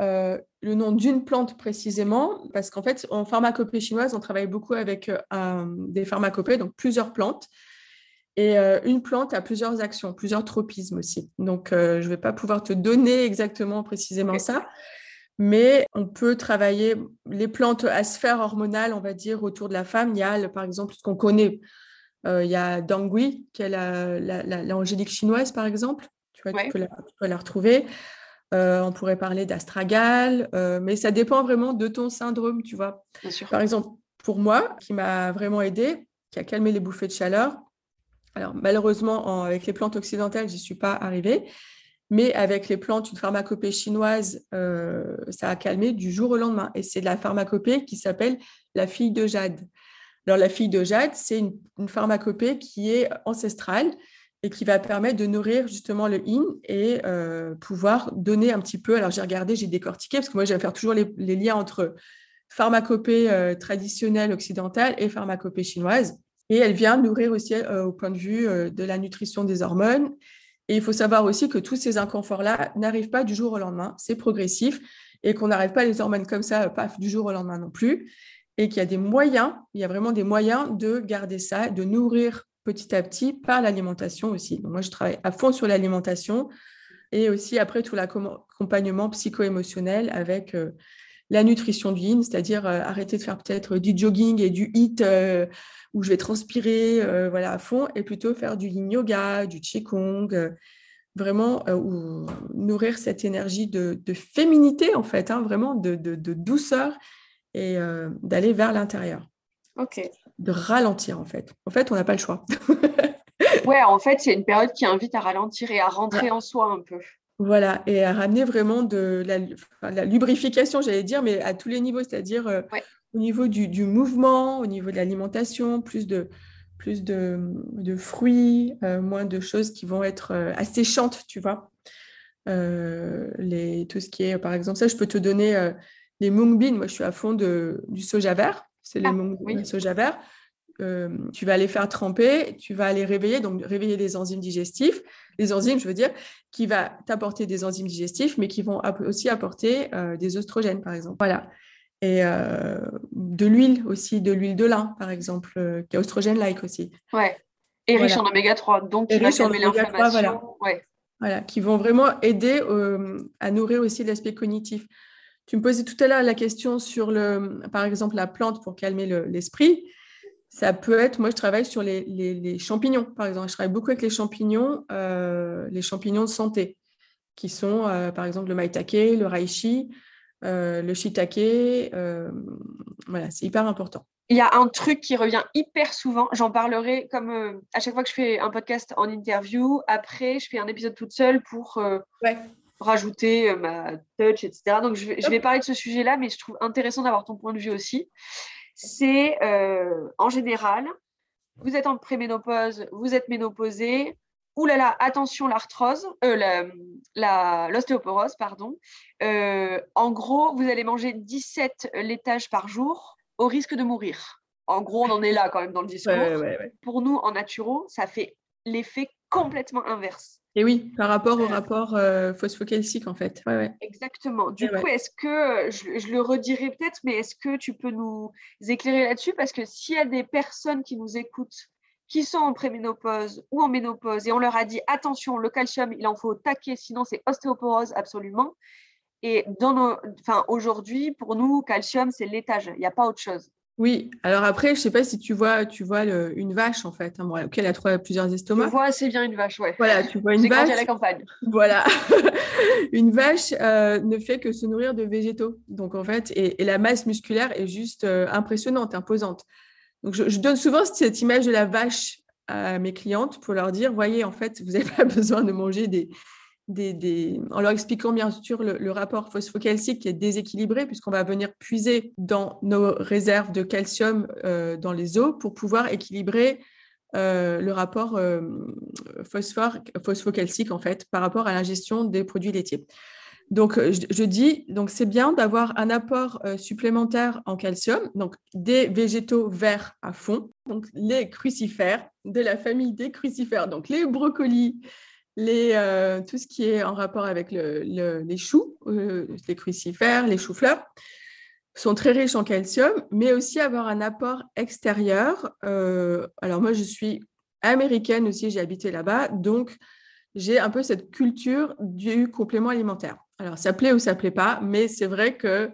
le nom d'une plante précisément, parce qu'en fait, en pharmacopée chinoise, on travaille beaucoup avec euh, des pharmacopées, donc plusieurs plantes. Et euh, une plante a plusieurs actions, plusieurs tropismes aussi. Donc, euh, je ne vais pas pouvoir te donner exactement précisément ça, mais on peut travailler les plantes à sphère hormonale, on va dire, autour de la femme. Il y a, par exemple, ce qu'on connaît, il y a Dangui, qui est l'angélique chinoise, par exemple. Tu, vois, tu, peux la, tu peux la retrouver. Euh, on pourrait parler d'astragal, euh, mais ça dépend vraiment de ton syndrome, tu vois. Par exemple, pour moi, qui m'a vraiment aidé, qui a calmé les bouffées de chaleur. Alors, malheureusement, avec les plantes occidentales, n'y suis pas arrivée. Mais avec les plantes, une pharmacopée chinoise, euh, ça a calmé du jour au lendemain. Et c'est la pharmacopée qui s'appelle la fille de Jade. Alors, la fille de Jade, c'est une, une, pharmacopée qui est ancestrale et qui va permettre de nourrir justement le yin et euh, pouvoir donner un petit peu. Alors j'ai regardé, j'ai décortiqué parce que moi j'aime faire toujours les, liens entre pharmacopée euh, traditionnelle occidentale et pharmacopée chinoise. Et elle vient nourrir aussi euh, au point de vue de la nutrition des hormones. Et il faut savoir aussi que tous ces inconforts-là n'arrivent pas du jour au lendemain, c'est progressif et qu'on n'arrête pas les hormones comme ça, paf, du jour au lendemain non plus. Et qu'il y a des moyens, il y a vraiment des moyens de garder ça, de nourrir petit à petit par l'alimentation aussi. moi, je travaille à fond sur l'alimentation et aussi après tout l'accompagnement psycho-émotionnel avec euh, la nutrition du yin, c'est-à-dire euh, arrêter de faire peut-être du jogging et du hit euh, où je vais transpirer voilà, à fond et plutôt faire du yin yoga, du qigong, vraiment nourrir cette énergie de, féminité en fait, hein, vraiment de, de, douceur et d'aller vers l'intérieur. Ok de ralentir en fait. En fait, on n'a pas le choix. *laughs* ouais, en fait, c'est une période qui invite à ralentir et à rentrer en soi un peu. Voilà, et à ramener vraiment de la, lubrification, j'allais dire, mais à tous les niveaux, c'est-à-dire euh, au niveau du, mouvement, au niveau de l'alimentation, plus de, plus de, fruits, euh, moins de choses qui vont être euh, asséchantes, tu vois. les, tout ce qui est, par exemple, ça, je peux te donner les mung beans. Moi, je suis à fond de, du soja vert c'est les ah, soja vert. Euh, tu vas les faire tremper, tu vas les réveiller, donc réveiller les enzymes digestifs, les enzymes, je veux dire, qui va t'apporter des enzymes digestifs, mais qui vont aussi apporter euh, des oestrogènes, par exemple. Voilà. Et euh, de l'huile aussi, de l'huile de lin, par exemple, qui est oestrogène-like aussi. Ouais. Et riche en oméga 3, donc qui va calmer l'inflammation. Voilà. Ouais. voilà, qui vont vraiment aider à nourrir aussi l'aspect cognitif. Tu me posais tout à l'heure la question sur, le, par exemple, la plante pour calmer le- l'esprit. Ça peut être, moi je travaille sur les, les- les champignons, par exemple. Je travaille beaucoup avec les champignons, euh, les champignons de santé, qui sont euh, par exemple le maitake, le reishi, euh, le shiitake. voilà, c'est hyper important. Il y a un truc qui revient hyper souvent. J'en parlerai comme à chaque fois que je fais un podcast en interview. Après, je fais un épisode toute seule pour Ouais. rajouter ma touch, etc. Donc, je vais, je Hop. vais parler de ce sujet-là, mais je trouve intéressant d'avoir ton point de vue aussi. C'est euh, en général, vous êtes en préménopause, vous êtes ménopausé. Ouh là là, attention l'arthrose, euh, la- la- l'ostéoporose, pardon. Euh, en gros, vous allez manger 17 laitages par jour au risque de mourir. En gros, on en est là quand même dans le discours. Ouais, ouais, ouais. Pour nous, en naturo, ça fait l'effet complètement inverse. Et oui, par rapport au Euh. rapport euh, phosphocalcique, en fait. Ouais, ouais. Exactement. Du Et ouais. coup, est-ce que, je, je le redirai peut-être, mais est-ce que tu peux nous éclairer là-dessus? Parce que s'il y a des personnes qui nous écoutent, qui sont en préménopause ou en ménopause, et on leur a dit, attention, le calcium, il en faut au taquet, sinon c'est ostéoporose absolument. Et dans nos, enfin, aujourd'hui, pour nous, calcium, c'est l'étage, il n'y a pas autre chose. Oui, alors après, je ne sais pas si tu vois, tu vois le- une vache, en fait. Hein, bon, ok, elle a trois, plusieurs Je estomacs. vois assez bien une vache, ouais. Voilà, tu vois *laughs* une vache. à la campagne. Voilà. *laughs* une vache euh, ne fait que se nourrir de végétaux. Donc, en fait, et, et la masse musculaire est juste euh, impressionnante, imposante. Donc, je, je donne souvent cette image de la vache à mes clientes pour leur dire, voyez, en fait, vous n'avez *laughs* pas besoin de manger des, En leur expliquant bien sûr le, rapport phosphocalcique qui est déséquilibré, puisqu'on va venir puiser dans nos réserves de calcium euh, dans les os pour pouvoir équilibrer euh, le rapport euh, phosphocalcique en fait par rapport à l'ingestion des produits laitiers. Donc, je, je dis, donc c'est bien d'avoir un apport supplémentaire en calcium, donc des végétaux verts à fond, donc les crucifères de la famille des crucifères, donc les brocolis, les, euh, tout ce qui est en rapport avec le- le- les choux, euh, les crucifères, les choux-fleurs, sont très riches en calcium, mais aussi avoir un apport extérieur. Euh, alors moi, je suis américaine aussi, j'ai habité là-bas, donc j'ai un peu cette culture du complément alimentaire. Alors ça plaît ou ça plaît pas, mais c'est vrai que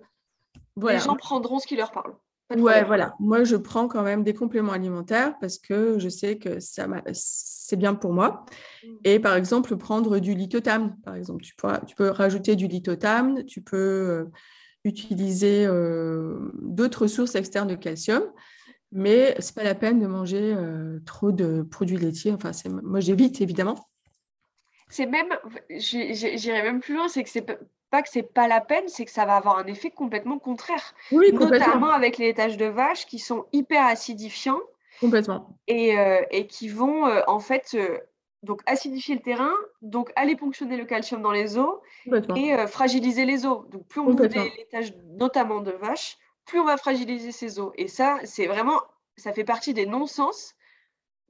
voilà. Les gens prendront ce qui leur parle. Ouais, voilà. Moi, je prends quand même des compléments alimentaires parce que je sais que ça m'a- c'est bien pour moi. Mm. Et par exemple, prendre du lithotamne, par exemple. Tu peux, tu peux rajouter du lithotamne, tu peux euh, utiliser euh, d'autres sources externes de calcium, mais c'est pas la peine de manger euh, trop de produits laitiers. Enfin, moi, j'évite évidemment. C'est même, j'irais même plus loin, c'est que c'est pas- que c'est pas la peine, c'est que ça va avoir un effet complètement contraire. Oui, Notamment avec les laitages de vache qui sont hyper acidifiants Complètement. et, euh, et qui vont euh, en fait euh, donc acidifier le terrain, donc aller ponctionner le calcium dans les os complètement. et fragiliser les os. Donc plus on Complètement. des laitages notamment de vache, plus on va fragiliser ces os. Et ça, c'est vraiment, ça fait partie des non-sens.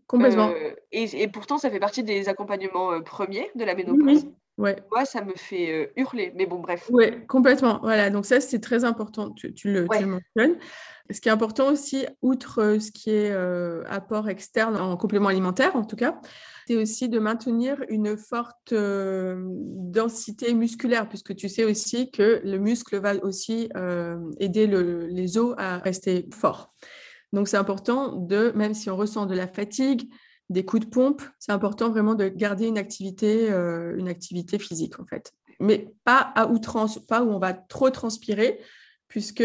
Complètement. et, et pourtant, ça fait partie des accompagnements premiers de la ménopause. Ouais. Moi, ça me fait euh, hurler. Mais bon, bref. Oui, complètement. Voilà, donc ça, c'est très important, tu, tu le, tu Ouais. le mentionnes. Ce qui est important aussi, outre euh, ce qui est euh, apport externe en complément alimentaire, en tout cas, c'est aussi de maintenir une forte densité musculaire, puisque tu sais aussi que le muscle va aussi aider le- les os à rester forts. Donc, c'est important de, même si on ressent de la fatigue, des coups de pompe, c'est important vraiment de garder une activité, euh, une activité physique, en fait mais pas à outrance, pas où on va trop transpirer, puisque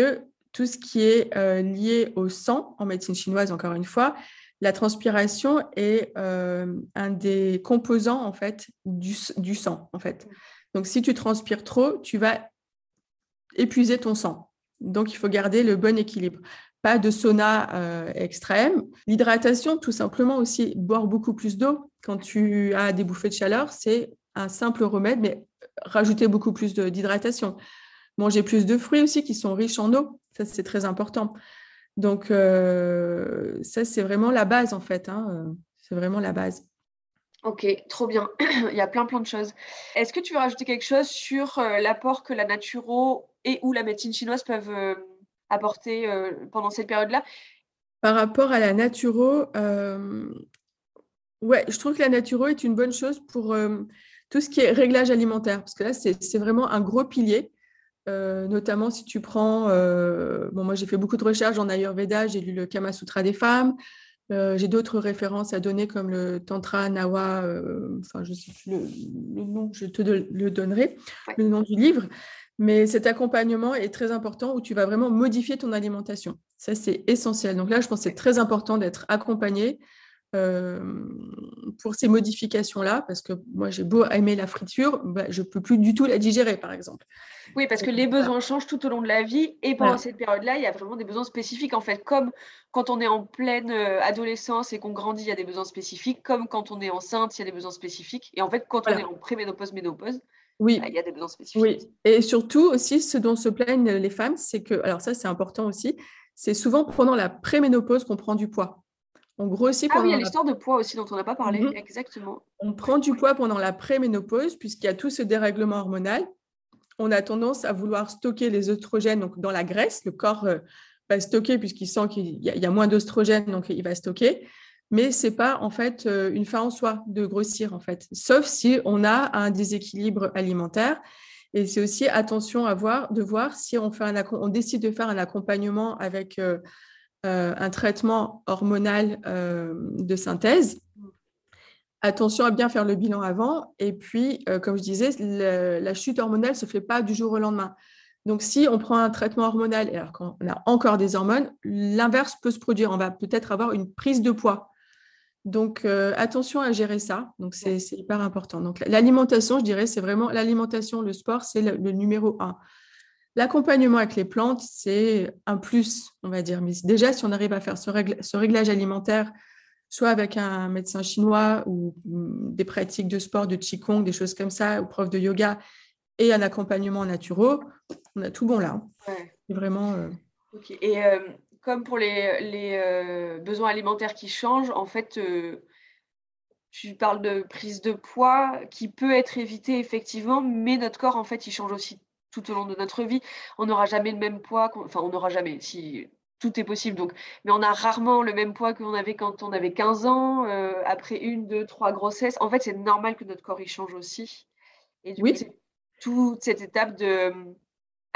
tout ce qui est euh, lié au sang, en médecine chinoise encore une fois, la transpiration est euh, un des composants en fait du, du sang en fait. Donc si tu transpires trop, tu vas épuiser ton sang. Donc il faut garder le bon équilibre. Pas de sauna euh, extrême. L'hydratation, tout simplement aussi, boire beaucoup plus d'eau quand tu as des bouffées de chaleur, c'est un simple remède, mais rajouter beaucoup plus d'hydratation. Manger plus de fruits aussi qui sont riches en eau, ça c'est très important. Donc euh, ça c'est vraiment la base en fait, hein, euh, c'est vraiment la base. Ok, trop bien. *clears throat* Il y a plein, plein de choses. Est-ce que tu veux rajouter quelque chose sur euh, l'apport que la naturo et ou la médecine chinoise peuvent apporter euh, pendant cette période-là Par rapport à la naturo, euh, ouais, je trouve que la naturo est une bonne chose pour euh, tout ce qui est réglage alimentaire, parce que là, c'est vraiment un gros pilier. Euh, notamment si tu prends, euh, bon moi j'ai fait beaucoup de recherches en Ayurveda, j'ai lu le Kama Sutra des femmes, euh, j'ai d'autres références à donner comme le Tantra Nawa, enfin je sais plus le, nom, je te le donnerai, le nom du livre. Mais cet accompagnement est très important où tu vas vraiment modifier ton alimentation. Ça, c'est essentiel. Donc là, je pense que c'est très important d'être accompagné pour ces modifications-là, parce que moi, j'ai beau aimer la friture, bah, je ne peux plus du tout la digérer, par exemple. Oui, parce que les besoins changent tout au long de la vie, et pendant cette période-là, il y a vraiment des besoins spécifiques, en fait, comme quand on est en pleine adolescence et qu'on grandit, il y a des besoins spécifiques, comme quand on est enceinte, il y a des besoins spécifiques, et en fait, quand on est en préménopause, ménopause, oui. Bah, il y a des besoins spécifiques. Oui, et surtout aussi, ce dont se plaignent les femmes, c'est que, alors ça, c'est important aussi, c'est souvent pendant la préménopause qu'on prend du poids. On grossit ah oui, il y a l'histoire de poids aussi dont on n'a pas parlé, mhm. exactement. On prend du poids pendant la préménopause puisqu'il y a tout ce dérèglement hormonal. On a tendance à vouloir stocker les oestrogènes donc dans la graisse. Le corps euh, va stocker puisqu'il sent qu'il y, a moins d'oestrogènes, donc il va stocker. Mais ce n'est pas en fait euh, une fin en soi de grossir en fait, sauf si on a un déséquilibre alimentaire. Et c'est aussi attention à voir, de voir si on, fait un, on décide de faire un accompagnement avec euh, euh, un traitement hormonal de synthèse. Attention à bien faire le bilan avant. Et puis, comme je disais, la chute hormonale ne se fait pas du jour au lendemain. Donc, si on prend un traitement hormonal alors qu'on a encore des hormones, l'inverse peut se produire. On va peut-être avoir une prise de poids. Donc, attention à gérer ça. Donc, c'est hyper important. Donc, l'alimentation, je dirais, c'est vraiment l'alimentation, le sport, c'est le, le, numéro un. L'accompagnement avec les plantes, c'est un plus, on va dire. Mais déjà, si on arrive à faire ce, réglage alimentaire, soit avec un médecin chinois ou mm, des pratiques de sport, de qigong, des choses comme ça, ou prof de yoga, et un accompagnement naturel, on a tout bon là. Hein. Vraiment. Euh, et euh, comme pour les, euh, besoins alimentaires qui changent, en fait, tu parles de prise de poids qui peut être évitée effectivement, mais notre corps, en fait, il change aussi tout au long de notre vie. On n'aura jamais le même poids, enfin on n'aura jamais, si tout est possible. Donc, mais on a rarement le même poids qu'on avait quand on avait 15 ans, euh, après une, deux, trois grossesses. En fait, c'est normal que notre corps il change aussi. Et du oui. coup, toute cette étape de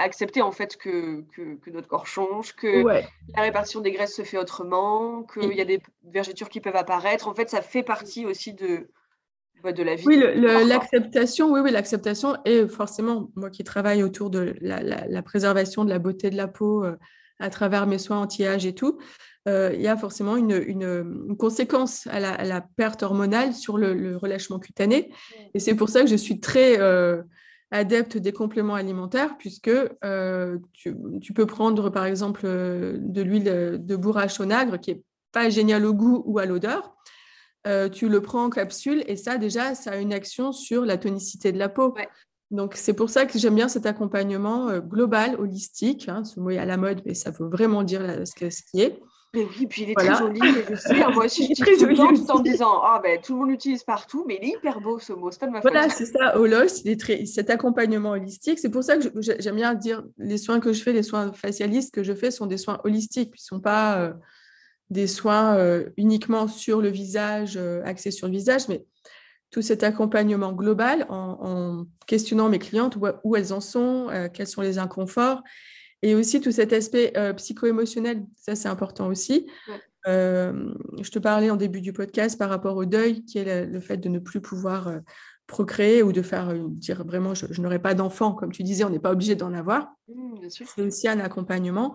accepter en fait que, que, notre corps change, que la répartition des graisses se fait autrement, qu'il y a des vergetures qui peuvent apparaître. En fait, ça fait partie aussi de, de la vie. Oui, l'acceptation, oui, oui, l'acceptation. Et forcément, moi qui travaille autour de la, préservation de la beauté de la peau euh, à travers mes soins anti-âge et tout, euh, il y a forcément une, conséquence à la, perte hormonale sur le, relâchement cutané. Et c'est pour ça que je suis très euh, adepte des compléments alimentaires, puisque tu, tu, peux prendre par exemple de l'huile de bourrache au nagre, qui est pas génial au goût ou à l'odeur, euh, tu le prends en capsule et ça, déjà, ça a une action sur la tonicité de la peau. Donc, c'est pour ça que j'aime bien cet accompagnement euh, global, holistique. Hein, ce mot est à la mode, mais ça veut vraiment dire ce qu'il est. Mais oui, puis il est très joli. Je sais, moi aussi, *laughs* je très joli en disant ah, ben, tout le monde l'utilise partout, mais il est hyper beau ce mot. C'est ma Voilà, c'est ça. Holos, il est très... cet accompagnement holistique. C'est pour ça que j'aime bien dire les soins que je fais, les soins facialistes que je fais sont des soins holistiques. Ils ne sont pas. Euh, des soins euh, uniquement sur le visage, euh, axés sur le visage, mais tout cet accompagnement global en, questionnant mes clientes où, elles en sont, quels sont les inconforts, et aussi tout cet aspect psycho-émotionnel, ça c'est important aussi. je te parlais en début du podcast par rapport au deuil, qui est le, fait de ne plus pouvoir procréer ou de faire dire vraiment je, n'aurai pas d'enfant, comme tu disais, on n'est pas obligé d'en avoir. Mmh, c'est aussi un accompagnement.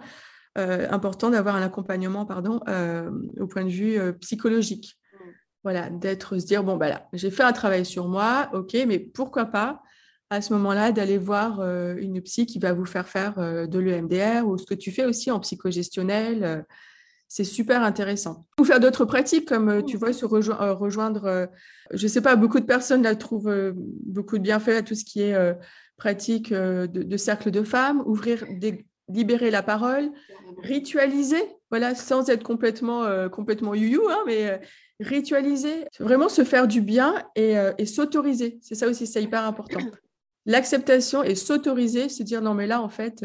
Euh, important d'avoir un accompagnement pardon, euh, au point de vue euh, psychologique. Mm. Voilà, d'être, se dire, bon, bah là, j'ai fait un travail sur moi, ok, mais pourquoi pas à ce moment-là d'aller voir une psy qui va vous faire faire de l'EMDR ou ce que tu fais aussi en psychogestionnel. c'est super intéressant. Ou faire d'autres pratiques comme, tu vois, se rejoindre, je ne sais pas, beaucoup de personnes là trouvent beaucoup de bienfaits à tout ce qui est pratique de, de cercle de femmes, ouvrir des libérer la parole, ritualiser, voilà, sans être complètement, euh, complètement you-you, hein, mais euh, ritualiser, vraiment se faire du bien euh, et, s'autoriser. C'est ça aussi, c'est hyper important. L'acceptation et s'autoriser, se dire non, mais là, en fait,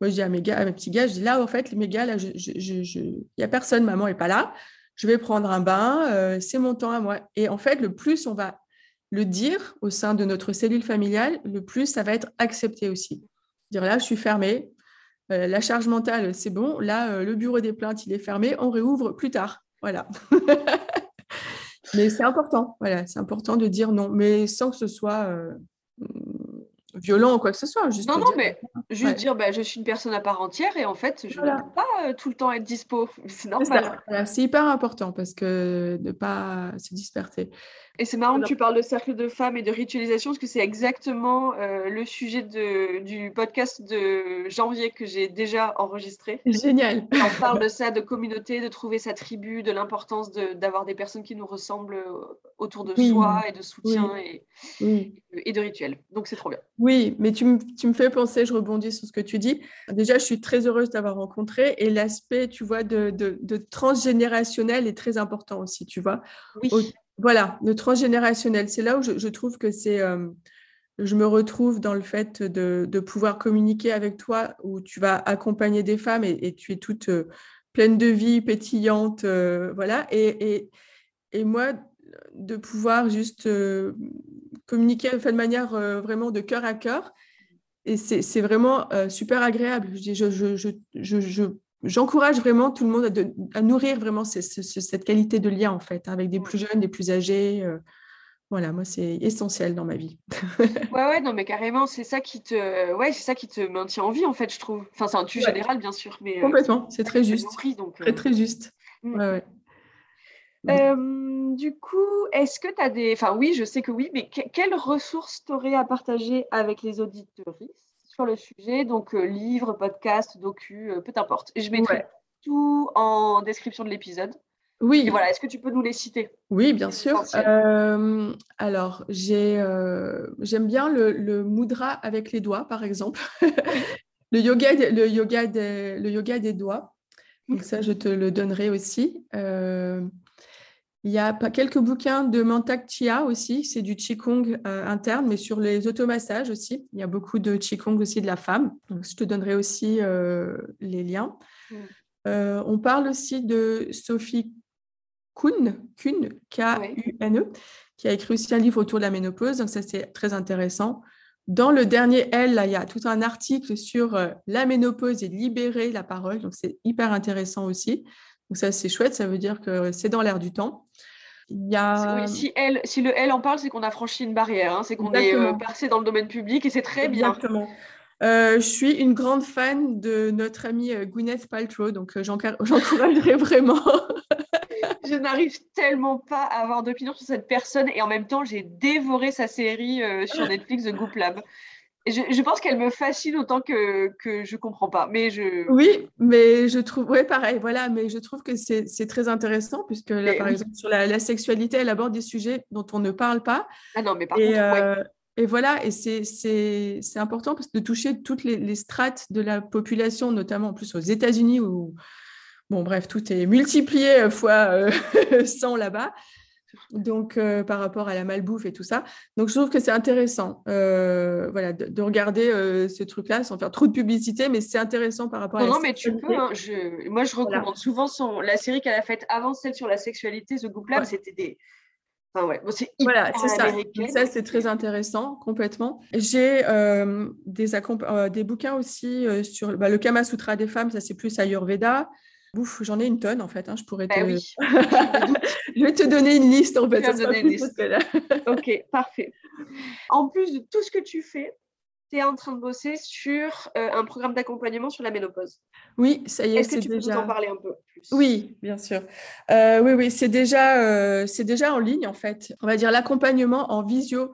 moi, je dis à mes, gars, à mes petits gars, je dis là, en fait, mes gars, là, il n'y a personne, maman n'est pas là, je vais prendre un bain, c'est mon temps à moi. Et en fait, le plus on va le dire au sein de notre cellule familiale, le plus ça va être accepté aussi. Dire là, je suis fermée, euh, la charge mentale, c'est bon, là, euh, le bureau des plaintes, il est fermé, on réouvre plus tard. Voilà. *laughs* mais c'est important, voilà, c'est important de dire non, mais sans que ce soit euh, violent ou quoi que ce soit. Juste non, non, dire, mais juste Ouais. dire bah, je suis une personne à part entière et en fait, je Voilà. ne peux pas euh, tout le temps être dispo. *laughs* C'est normal. c'est hyper important parce que de ne pas se disperser. Et c'est marrant que tu parles de cercle de femmes et de ritualisation parce que c'est exactement euh, le sujet de, du podcast de janvier que j'ai déjà enregistré. Génial. On parle de ça, de communauté, de trouver sa tribu, de l'importance de- d'avoir des personnes qui nous ressemblent euh, autour de Oui. soi et de soutien et, Oui. et de rituels. Donc c'est trop bien. Oui, mais tu me, tu me fais penser, je rebondis sur ce que tu dis. Déjà, je suis très heureuse d'avoir rencontré et l'aspect, tu vois, de, de, de transgénérationnel est très important aussi, tu vois. Oui. Au- Voilà, le transgénérationnel, c'est là où je, trouve que c'est, euh, je me retrouve dans le fait de, pouvoir communiquer avec toi, où tu vas accompagner des femmes et, tu es toute euh, pleine de vie, pétillante, euh, voilà. Et, et, et moi, de pouvoir juste communiquer de manière vraiment de cœur à cœur. Et c'est vraiment super agréable. Je- je- j'encourage vraiment tout le monde à, de- à nourrir vraiment ce- ce- ce- cette qualité de lien, en fait, avec des plus jeunes, des plus âgés. euh, voilà, moi, c'est essentiel dans ma vie. *laughs* Ouais, ouais, non, mais carrément, c'est ça qui te, ouais, c'est ça qui te maintient en vie, en fait, je trouve. Enfin, c'est un tu Ouais. général, bien sûr, mais euh, Complètement, c'est très juste. nourrit, donc, Très, euh, très juste. mm. Ouais, ouais. Euh, du coup, est-ce que tu as des... Enfin oui, je sais que oui, mais que- quelles ressources tu aurais à partager avec les auditeurs? Sur le sujet Donc, euh, livres, podcasts, docu, euh, peu importe. Je mettrai Ouais. tout en description de l'épisode. Oui. Et voilà, est-ce que tu peux nous les citer? Oui, bien sûr. Euh, alors, j'ai, euh, j'aime bien le, le mudra avec les doigts, par exemple. *laughs* le, yoga, des- le, yoga des, le yoga des doigts. Donc ça, je te le donnerai aussi. Euh, il y a quelques bouquins de Mantak Chia aussi. C'est du Qigong euh, interne, mais sur les automassages aussi. Il y a beaucoup de Qigong aussi de la femme. Donc, je te donnerai aussi euh, les liens. Euh, on parle aussi de Sophie Kuhn, Kuhn, K-U-N-E, E, qui a écrit aussi un livre autour de la ménopause. Donc, ça, c'est très intéressant. Dans le dernier L, là, il y a tout un article sur euh, la ménopause et libérer la parole. Donc, c'est hyper intéressant aussi. Donc, ça, c'est chouette. Ça veut dire que c'est dans l'air du temps. Il y a... Oui, si, elle, si le L en parle, c'est qu'on a franchi une barrière, hein, c'est qu'on est euh, passé dans le domaine public et c'est très bien. Exactement. Euh, je suis une grande fan de notre amie euh, Gwyneth Paltrow, donc *laughs* j'encouragerais vraiment. *laughs* Je n'arrive tellement pas à avoir d'opinion sur cette personne et en même temps, j'ai dévoré sa série euh, sur *laughs* Netflix, The Goop Lab. Je, je pense qu'elle me fascine autant que, que je comprends pas. Mais je. Oui, mais je trouve, ouais, pareil, voilà, mais je trouve que c'est très intéressant puisque là, Mais par oui. exemple, sur la, la sexualité, elle aborde des sujets dont on ne parle pas. Ah non, mais par Et, contre, ouais. euh, et voilà, et c'est- important parce que de toucher toutes les, les strates de la population, notamment en plus aux États-Unis où, bon, bref, tout est multiplié euh, fois euh, *laughs* 100 là-bas. Donc, euh, par rapport à la malbouffe et tout ça. Donc, je trouve que c'est intéressant euh, voilà, de, de regarder euh, ce truc-là sans faire trop de publicité, mais c'est intéressant par rapport à Non, la non, mais tu peux. hein, je... Moi, je Voilà. recommande souvent son... la série qu'elle a faite avant celle sur la sexualité, The Goop Lab. Ouais. C'était des. Enfin, ouais, bon, Voilà, c'est ça. ça, c'est très intéressant, complètement. J'ai des, bouquins aussi sur bah, le Kama Sutra des femmes, ça c'est plus Ayurveda. Ouf, j'en ai une tonne en fait. hein, je pourrais te... Bah oui. *laughs* je vais te donner une liste en fait. donner une liste. *laughs* Ok, parfait. En plus de tout ce que tu fais, tu es en train de bosser sur euh, un programme d'accompagnement sur la ménopause. Oui, ça y est, Est-ce que tu peux déjà. nous en parler un peu plus? Oui, bien sûr. Euh, oui, oui, c'est déjà, euh, c'est déjà en ligne en fait. On va dire l'accompagnement en visio.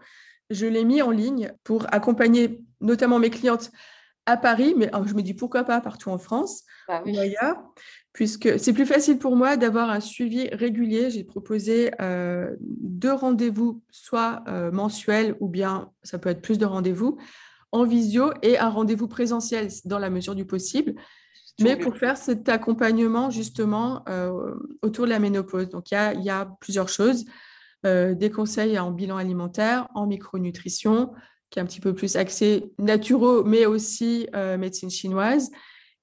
Je l'ai mis en ligne pour accompagner notamment mes clientes à Paris, mais je me dis pourquoi pas partout en France Bah oui. ou ailleurs, puisque c'est plus facile pour moi d'avoir un suivi régulier. J'ai proposé euh, deux rendez-vous, soit euh, mensuels ou bien ça peut être plus de rendez-vous en visio et un rendez-vous présentiel dans la mesure du possible mais pour faire cet accompagnement justement euh, autour de la ménopause. Donc, il y a, il y a plusieurs choses. Des conseils en bilan alimentaire, en micronutrition, qui est un petit peu plus axé naturaux, mais aussi euh, médecine chinoise.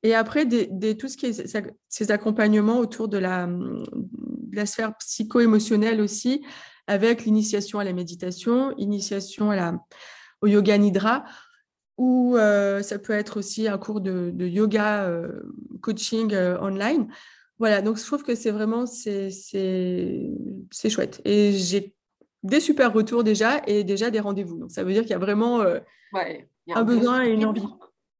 Et après, tout ce qui est ces- accompagnements autour de la, sphère psycho-émotionnelle aussi, avec l'initiation à la méditation, initiation à la, au yoga nidra, ou euh, ça peut être aussi un cours de, yoga euh, coaching euh, online. Voilà, donc je trouve que c'est vraiment c'est chouette. Et j'ai des super retours déjà et déjà des rendez-vous. Donc ça veut dire qu'il y a vraiment euh, Ouais, il y a un besoin et une envie.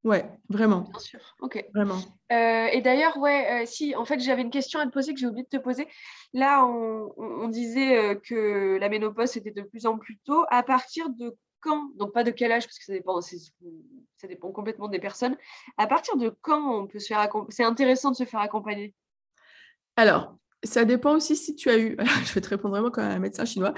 Ouais, vraiment, Bien sûr. Ok. vraiment. Euh, et d'ailleurs, ouais, euh, si, en fait, j'avais une question à te poser que j'ai oublié de te poser. Là, on, disait que la ménopause était de plus en plus tôt. À partir de quand, donc pas de quel âge, parce que ça dépend, ça dépend complètement des personnes. À partir de quand on peut se faire accompagner C'est intéressant de se faire accompagner? Alors, ça dépend aussi si tu as eu, *laughs* je vais te répondre vraiment comme un médecin chinois,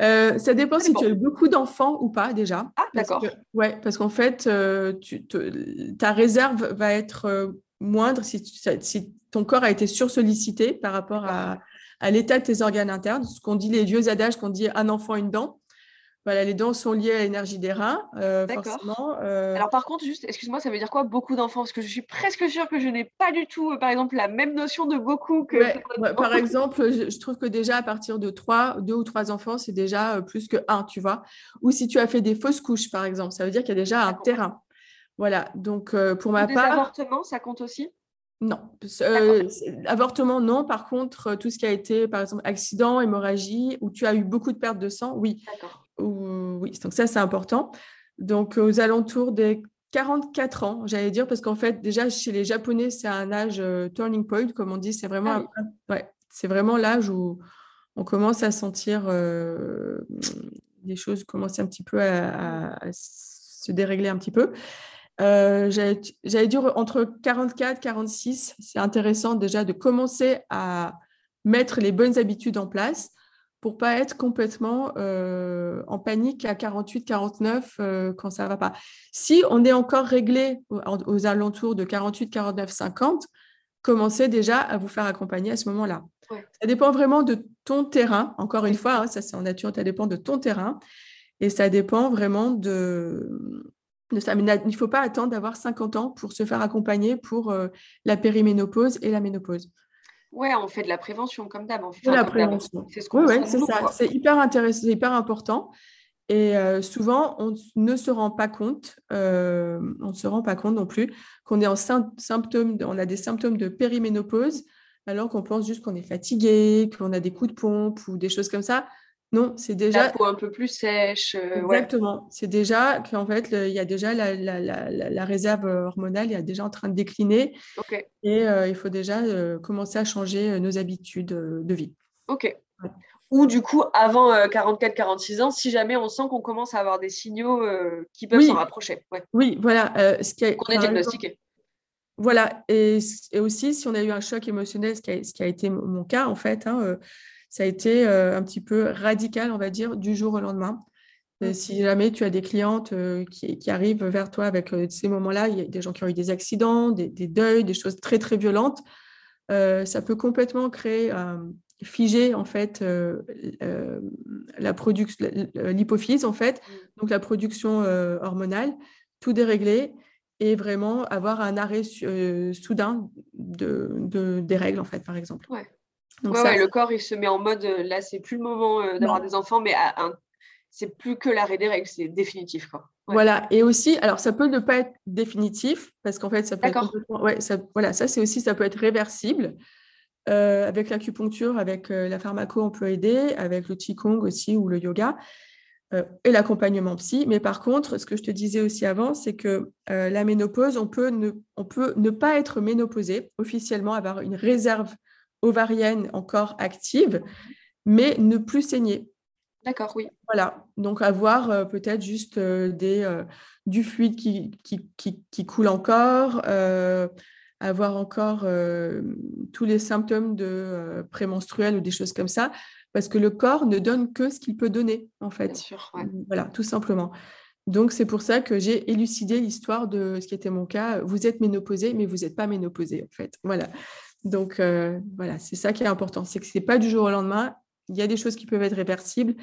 Euh, ça dépend si tu as eu beaucoup d'enfants ou pas déjà. Ah, d'accord. ouais, parce qu'en fait, euh, tu te- ta réserve va être euh, moindre si, tu- si ton corps a été sursollicité par rapport à, à l'état de tes organes internes. Ce qu'on dit, les vieux adages qu'on dit un enfant, une dent. Voilà, les dents sont liées à l'énergie des reins, euh, D'accord. forcément. euh, Alors par contre, juste, excuse-moi, ça veut dire quoi beaucoup d'enfants? Parce que je suis presque sûre que je n'ai pas du tout, euh, par exemple, la même notion de beaucoup que. Ouais, ouais, par exemple, je, je trouve que déjà à partir de trois, deux ou trois enfants, c'est déjà euh, plus que un, tu vois? Ou si tu as fait des fausses couches, par exemple, ça veut dire qu'il y a déjà un terrain. Voilà, donc euh, pour ma Des part, avortements, ça compte aussi? Non. Euh, avortement, non. Par contre, tout ce qui a été, par exemple, accident, hémorragie, où tu as eu beaucoup de pertes de sang, oui. Oui, donc ça, c'est important. Donc, aux alentours des 44 ans, j'allais dire, parce qu'en fait, déjà, chez les Japonais, c'est un âge euh, turning point, comme on dit. C'est vraiment, Ah oui. ouais, c'est vraiment l'âge où on commence à sentir euh, les choses commencer un petit peu à, à- à se dérégler un petit peu. Euh, J'allais j'allais dire entre 44 46, c'est intéressant déjà de commencer à mettre les bonnes habitudes en place pour pas être complètement euh, en panique à 48, 49 euh, quand ça va pas. Si on est encore réglé aux, aux alentours de 48, 49, 50, commencez déjà à vous faire accompagner à ce moment-là. Ouais. Ça dépend vraiment de ton terrain. Encore une fois, hein, ça c'est en nature, ça dépend de ton terrain et ça dépend vraiment de, de ça. Mais il ne faut pas attendre d'avoir 50 ans pour se faire accompagner pour euh, la périménopause et la ménopause. Ouais, on fait de la prévention comme d'hab. fait. De la prévention. C'est ce qu'on ouais, c'est ça. C'est hyper intéressant, c'est hyper important. Et euh, souvent, on ne se rend pas compte, euh, on ne se rend pas compte non plus qu'on est en sym- symptômes, on a des symptômes de périménopause, alors qu'on pense juste qu'on est fatigué, qu'on a des coups de pompe ou des choses comme ça. Non, c'est déjà La peau un peu plus sèche. euh, ouais. Exactement. C'est déjà qu'en fait, il y a déjà la, la- la- réserve hormonale, il y a déjà en train de décliner Ok, et euh, il faut déjà euh, commencer à changer euh, nos habitudes euh, de vie. ok. Ou du coup, avant 44-46 ans, si jamais on sent qu'on commence à avoir des signaux euh, qui peuvent Oui. s'en rapprocher. Ouais. Oui, voilà. euh, ce qui a- Qu'on est exemple, diagnostiqué. Voilà, et, et aussi si on a eu un choc émotionnel, ce qui a, ce qui a été mon cas en fait, hein, euh, ça a été euh, un petit peu radical, on va dire, du jour au lendemain. Et Mm. si jamais tu as des clientes euh, qui, qui arrivent vers toi avec euh, ces moments-là, il y a des gens qui ont eu des accidents, des, des deuils, des choses très très violentes, euh, ça peut complètement créer, euh, figer en fait euh, euh, la production, l'hypophyse en fait, Mm. donc la production euh, hormonale, tout dérégler et vraiment avoir un arrêt euh, soudain de, de- des règles, en fait, par exemple. Ouais. Donc Ouais, ça, ouais, le corps, il se met en mode, euh, là, c'est plus le moment euh, d'avoir des enfants, mais un- c'est plus que l'arrêt des règles, c'est définitif. Quoi. Ouais. Voilà. Et aussi, alors ça peut ne pas être définitif, parce qu'en fait, ça peut être ouais, ça, voilà, ça c'est aussi, ça peut être réversible. Euh, avec l'acupuncture, avec euh, la pharmaco, on peut aider, avec le qigong aussi ou le yoga euh, et l'accompagnement psy. Mais par contre, ce que je te disais aussi avant, c'est que la ménopause, on peut, ne, on peut ne pas être ménopausé officiellement, avoir une réserve ovarienne encore active, mais ne plus saigner. D'accord, oui. Voilà, donc avoir euh, peut-être juste euh, des, euh, du fluide qui, qui, qui, qui coule encore, avoir encore tous les symptômes de prémenstruel ou des choses comme ça, parce que le corps ne donne que ce qu'il peut donner, en Bien fait. sûr. ouais. Voilà, tout simplement. Donc, c'est pour ça que j'ai élucidé l'histoire de ce qui était mon cas. Vous êtes ménopausé, mais vous n'êtes pas ménopausé, en fait. Voilà. Donc, euh, voilà, c'est ça qui est important. C'est que ce n'est pas du jour au lendemain. Il y a des choses qui peuvent être réversibles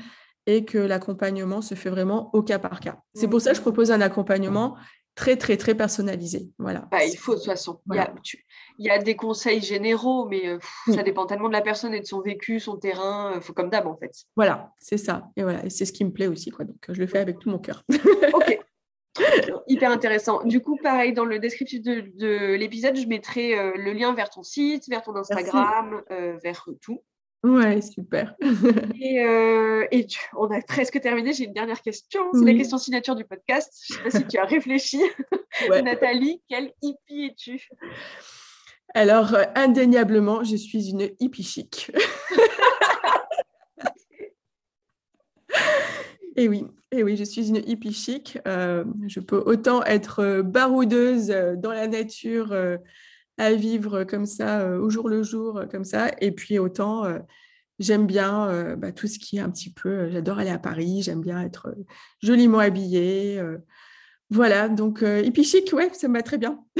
et que l'accompagnement se fait vraiment au cas par cas. C'est pour ça que je propose un accompagnement très, très, très personnalisé. Voilà. Bah, il faut de toute façon. Il y a- Voilà. tu- Il y, a des conseils généraux, mais euh, pff, Oui. ça dépend tellement de la personne et de son vécu, son terrain. Il faut comme d'hab, en fait. Voilà, c'est ça. Et voilà, et c'est ce qui me plaît aussi, quoi. Donc, je le fais avec tout mon cœur. Ok. *laughs* Hyper intéressant. Du coup, pareil, dans le descriptif de, de l'épisode, je mettrai euh, le lien vers ton site, vers ton Instagram, euh, vers tout. Ouais, super. *laughs* Et, euh, et tu- on a presque terminé. J'ai une dernière question. C'est la question signature du podcast. Je ne sais pas si tu as réfléchi. *laughs* Ouais. Nathalie, quelle hippie es-tu? Alors, indéniablement, je suis une hippie chic. *laughs* Et oui, et oui, je suis une hippie chic. Euh, je peux autant être euh, baroudeuse euh, dans la nature, euh, à vivre comme ça, euh, au jour le jour, comme ça. Et puis autant, j'aime bien bah, tout ce qui est un petit peu. J'adore aller à Paris, j'aime bien être joliment habillée. voilà, donc hippie chic, ouais, ça me va très bien. *laughs*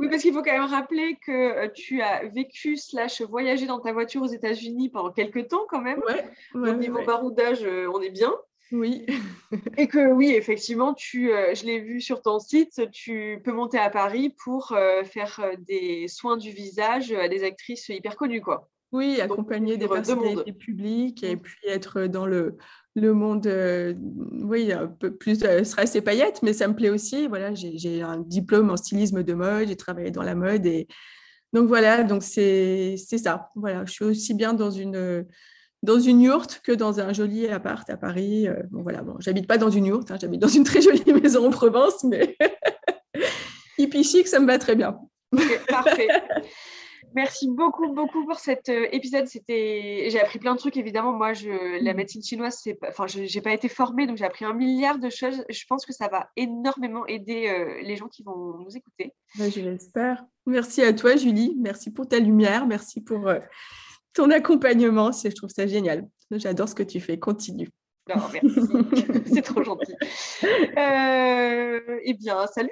Oui, parce qu'il faut quand même rappeler que tu as vécu slash voyagé dans ta voiture aux États-Unis pendant quelques temps quand même. Ouais, ouais, Donc, niveau ouais. baroudage, on est bien. Oui. *laughs* Et que oui, effectivement, tu, euh, je l'ai vu sur ton site, tu peux monter à Paris pour euh, faire euh, des soins du visage à des actrices hyper connues, quoi. Oui, Donc, accompagner des personnalités publiques et Mm. puis être dans le, le monde, euh, oui, un peu plus stress et paillettes, mais ça me plaît aussi. Voilà, j'ai un diplôme en stylisme de mode, j'ai travaillé dans la mode et donc voilà, donc c'est c'est ça. Voilà, je suis aussi bien dans une dans une yourte que dans un joli appart à Paris. Euh, Bon voilà, bon, j'habite pas dans une yourte, hein, j'habite dans une très jolie *laughs* maison en Provence, mais *laughs* hippie chic, ça me va très bien. Parfait. Merci beaucoup, beaucoup pour cet euh, épisode. C'était, j'ai appris plein de trucs. Évidemment, moi, je, la Mm. médecine chinoise, c'est, enfin, je, j'ai pas été formée, donc j'ai appris un milliard de choses. Je pense que ça va énormément aider euh, les gens qui vont nous écouter. Ouais, je l'espère. Merci à toi, Julie. Merci pour ta lumière. Merci pour euh, ton accompagnement. Je trouve ça génial. J'adore ce que tu fais. Continue. Non, merci, *laughs* c'est trop gentil. Euh, eh bien, salut,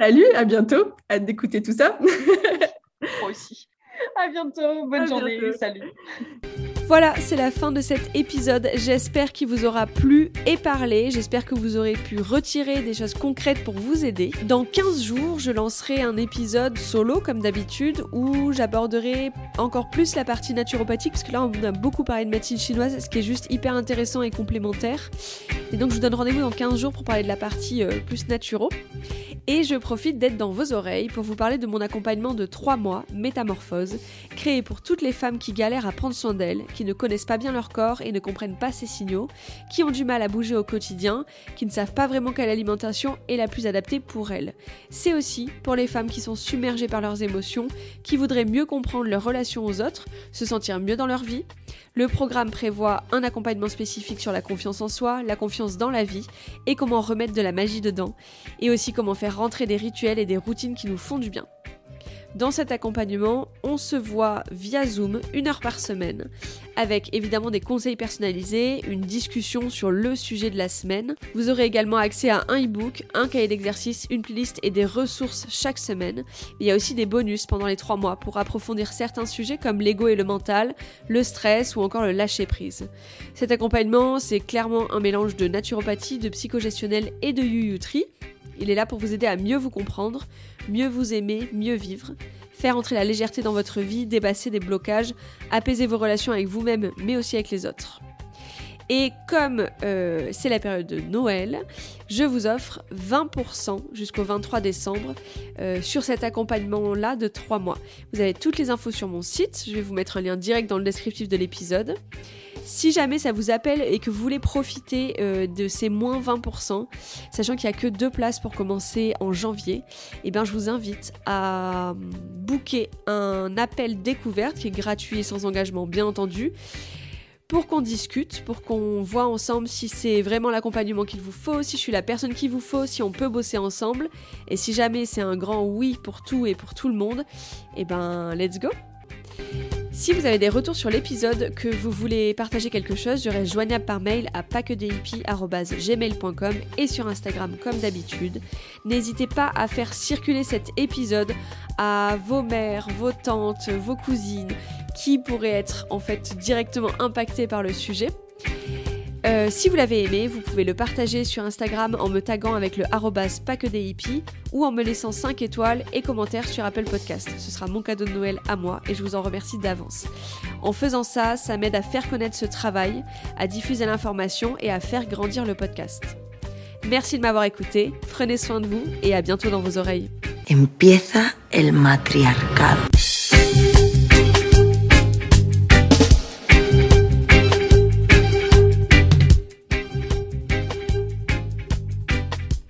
Salut, à bientôt. Hâte d'écouter tout ça. moi aussi. À bientôt, bonne À journée, bientôt. salut. Voilà, c'est la fin de cet épisode. J'espère qu'il vous aura plu et parlé. J'espère que vous aurez pu retirer des choses concrètes pour vous aider. Dans 15 jours, je lancerai un épisode solo, comme d'habitude, où j'aborderai encore plus la partie naturopathique, parce que là, on a beaucoup parlé de médecine chinoise, ce qui est juste hyper intéressant et complémentaire. Et donc, je vous donne rendez-vous dans 15 jours pour parler de la partie euh, plus naturo. Et je profite d'être dans vos oreilles pour vous parler de mon accompagnement de 3 mois, Métamorphose, créé pour toutes les femmes qui galèrent à prendre soin d'elles, qui ne connaissent pas bien leur corps et ne comprennent pas ses signaux, qui ont du mal à bouger au quotidien, qui ne savent pas vraiment quelle alimentation est la plus adaptée pour elles. C'est aussi pour les femmes qui sont submergées par leurs émotions, qui voudraient mieux comprendre leur relation aux autres, se sentir mieux dans leur vie. Le programme prévoit un accompagnement spécifique sur la confiance en soi, la confiance dans la vie et comment remettre de la magie dedans, et aussi comment faire rentrer des rituels et des routines qui nous font du bien. Dans cet accompagnement, on se voit via Zoom une heure par semaine, avec évidemment des conseils personnalisés, une discussion sur le sujet de la semaine. Vous aurez également accès à un e-book, un cahier d'exercice, une playlist et des ressources chaque semaine. Il y a aussi des bonus pendant les trois mois pour approfondir certains sujets comme l'ego et le mental, le stress ou encore le lâcher prise. Cet accompagnement, c'est clairement un mélange de naturopathie, de psychogestionnel et de yuyutri. Il est là pour vous aider à mieux vous comprendre, mieux vous aimer, mieux vivre, faire entrer la légèreté dans votre vie, dépasser des blocages, apaiser vos relations avec vous-même, mais aussi avec les autres. Et comme euh, c'est la période de Noël, je vous offre 20% jusqu'au 23 décembre euh, sur cet accompagnement-là de 3 mois. Vous avez toutes les infos sur mon site, je vais vous mettre un lien direct dans le descriptif de l'épisode. Si jamais ça vous appelle et que vous voulez profiter euh, de ces moins 20%, sachant qu'il n'y a que deux places pour commencer en janvier, eh bien je vous invite à booker un appel découverte qui est gratuit et sans engagement bien entendu pour qu'on discute, pour qu'on voit ensemble si c'est vraiment l'accompagnement qu'il vous faut, si je suis la personne qu'il vous faut, si on peut bosser ensemble. Et si jamais c'est un grand oui pour tout et pour tout le monde, eh ben let's go si vous avez des retours sur l'épisode, que vous voulez partager quelque chose, je reste joignable par mail à paquedehippies.gmail.com et sur Instagram comme d'habitude. N'hésitez pas à faire circuler cet épisode à vos mères, vos tantes, vos cousines qui pourraient être en fait directement impactées par le sujet. Euh, si vous l'avez aimé, vous pouvez le partager sur Instagram en me taguant avec le arrobas pas des hippies ou en me laissant 5 étoiles et commentaires sur Apple Podcast. Ce sera mon cadeau de Noël à moi et je vous en remercie d'avance. En faisant ça, ça m'aide à faire connaître ce travail, à diffuser l'information et à faire grandir le podcast. Merci de m'avoir écouté, prenez soin de vous et à bientôt dans vos oreilles.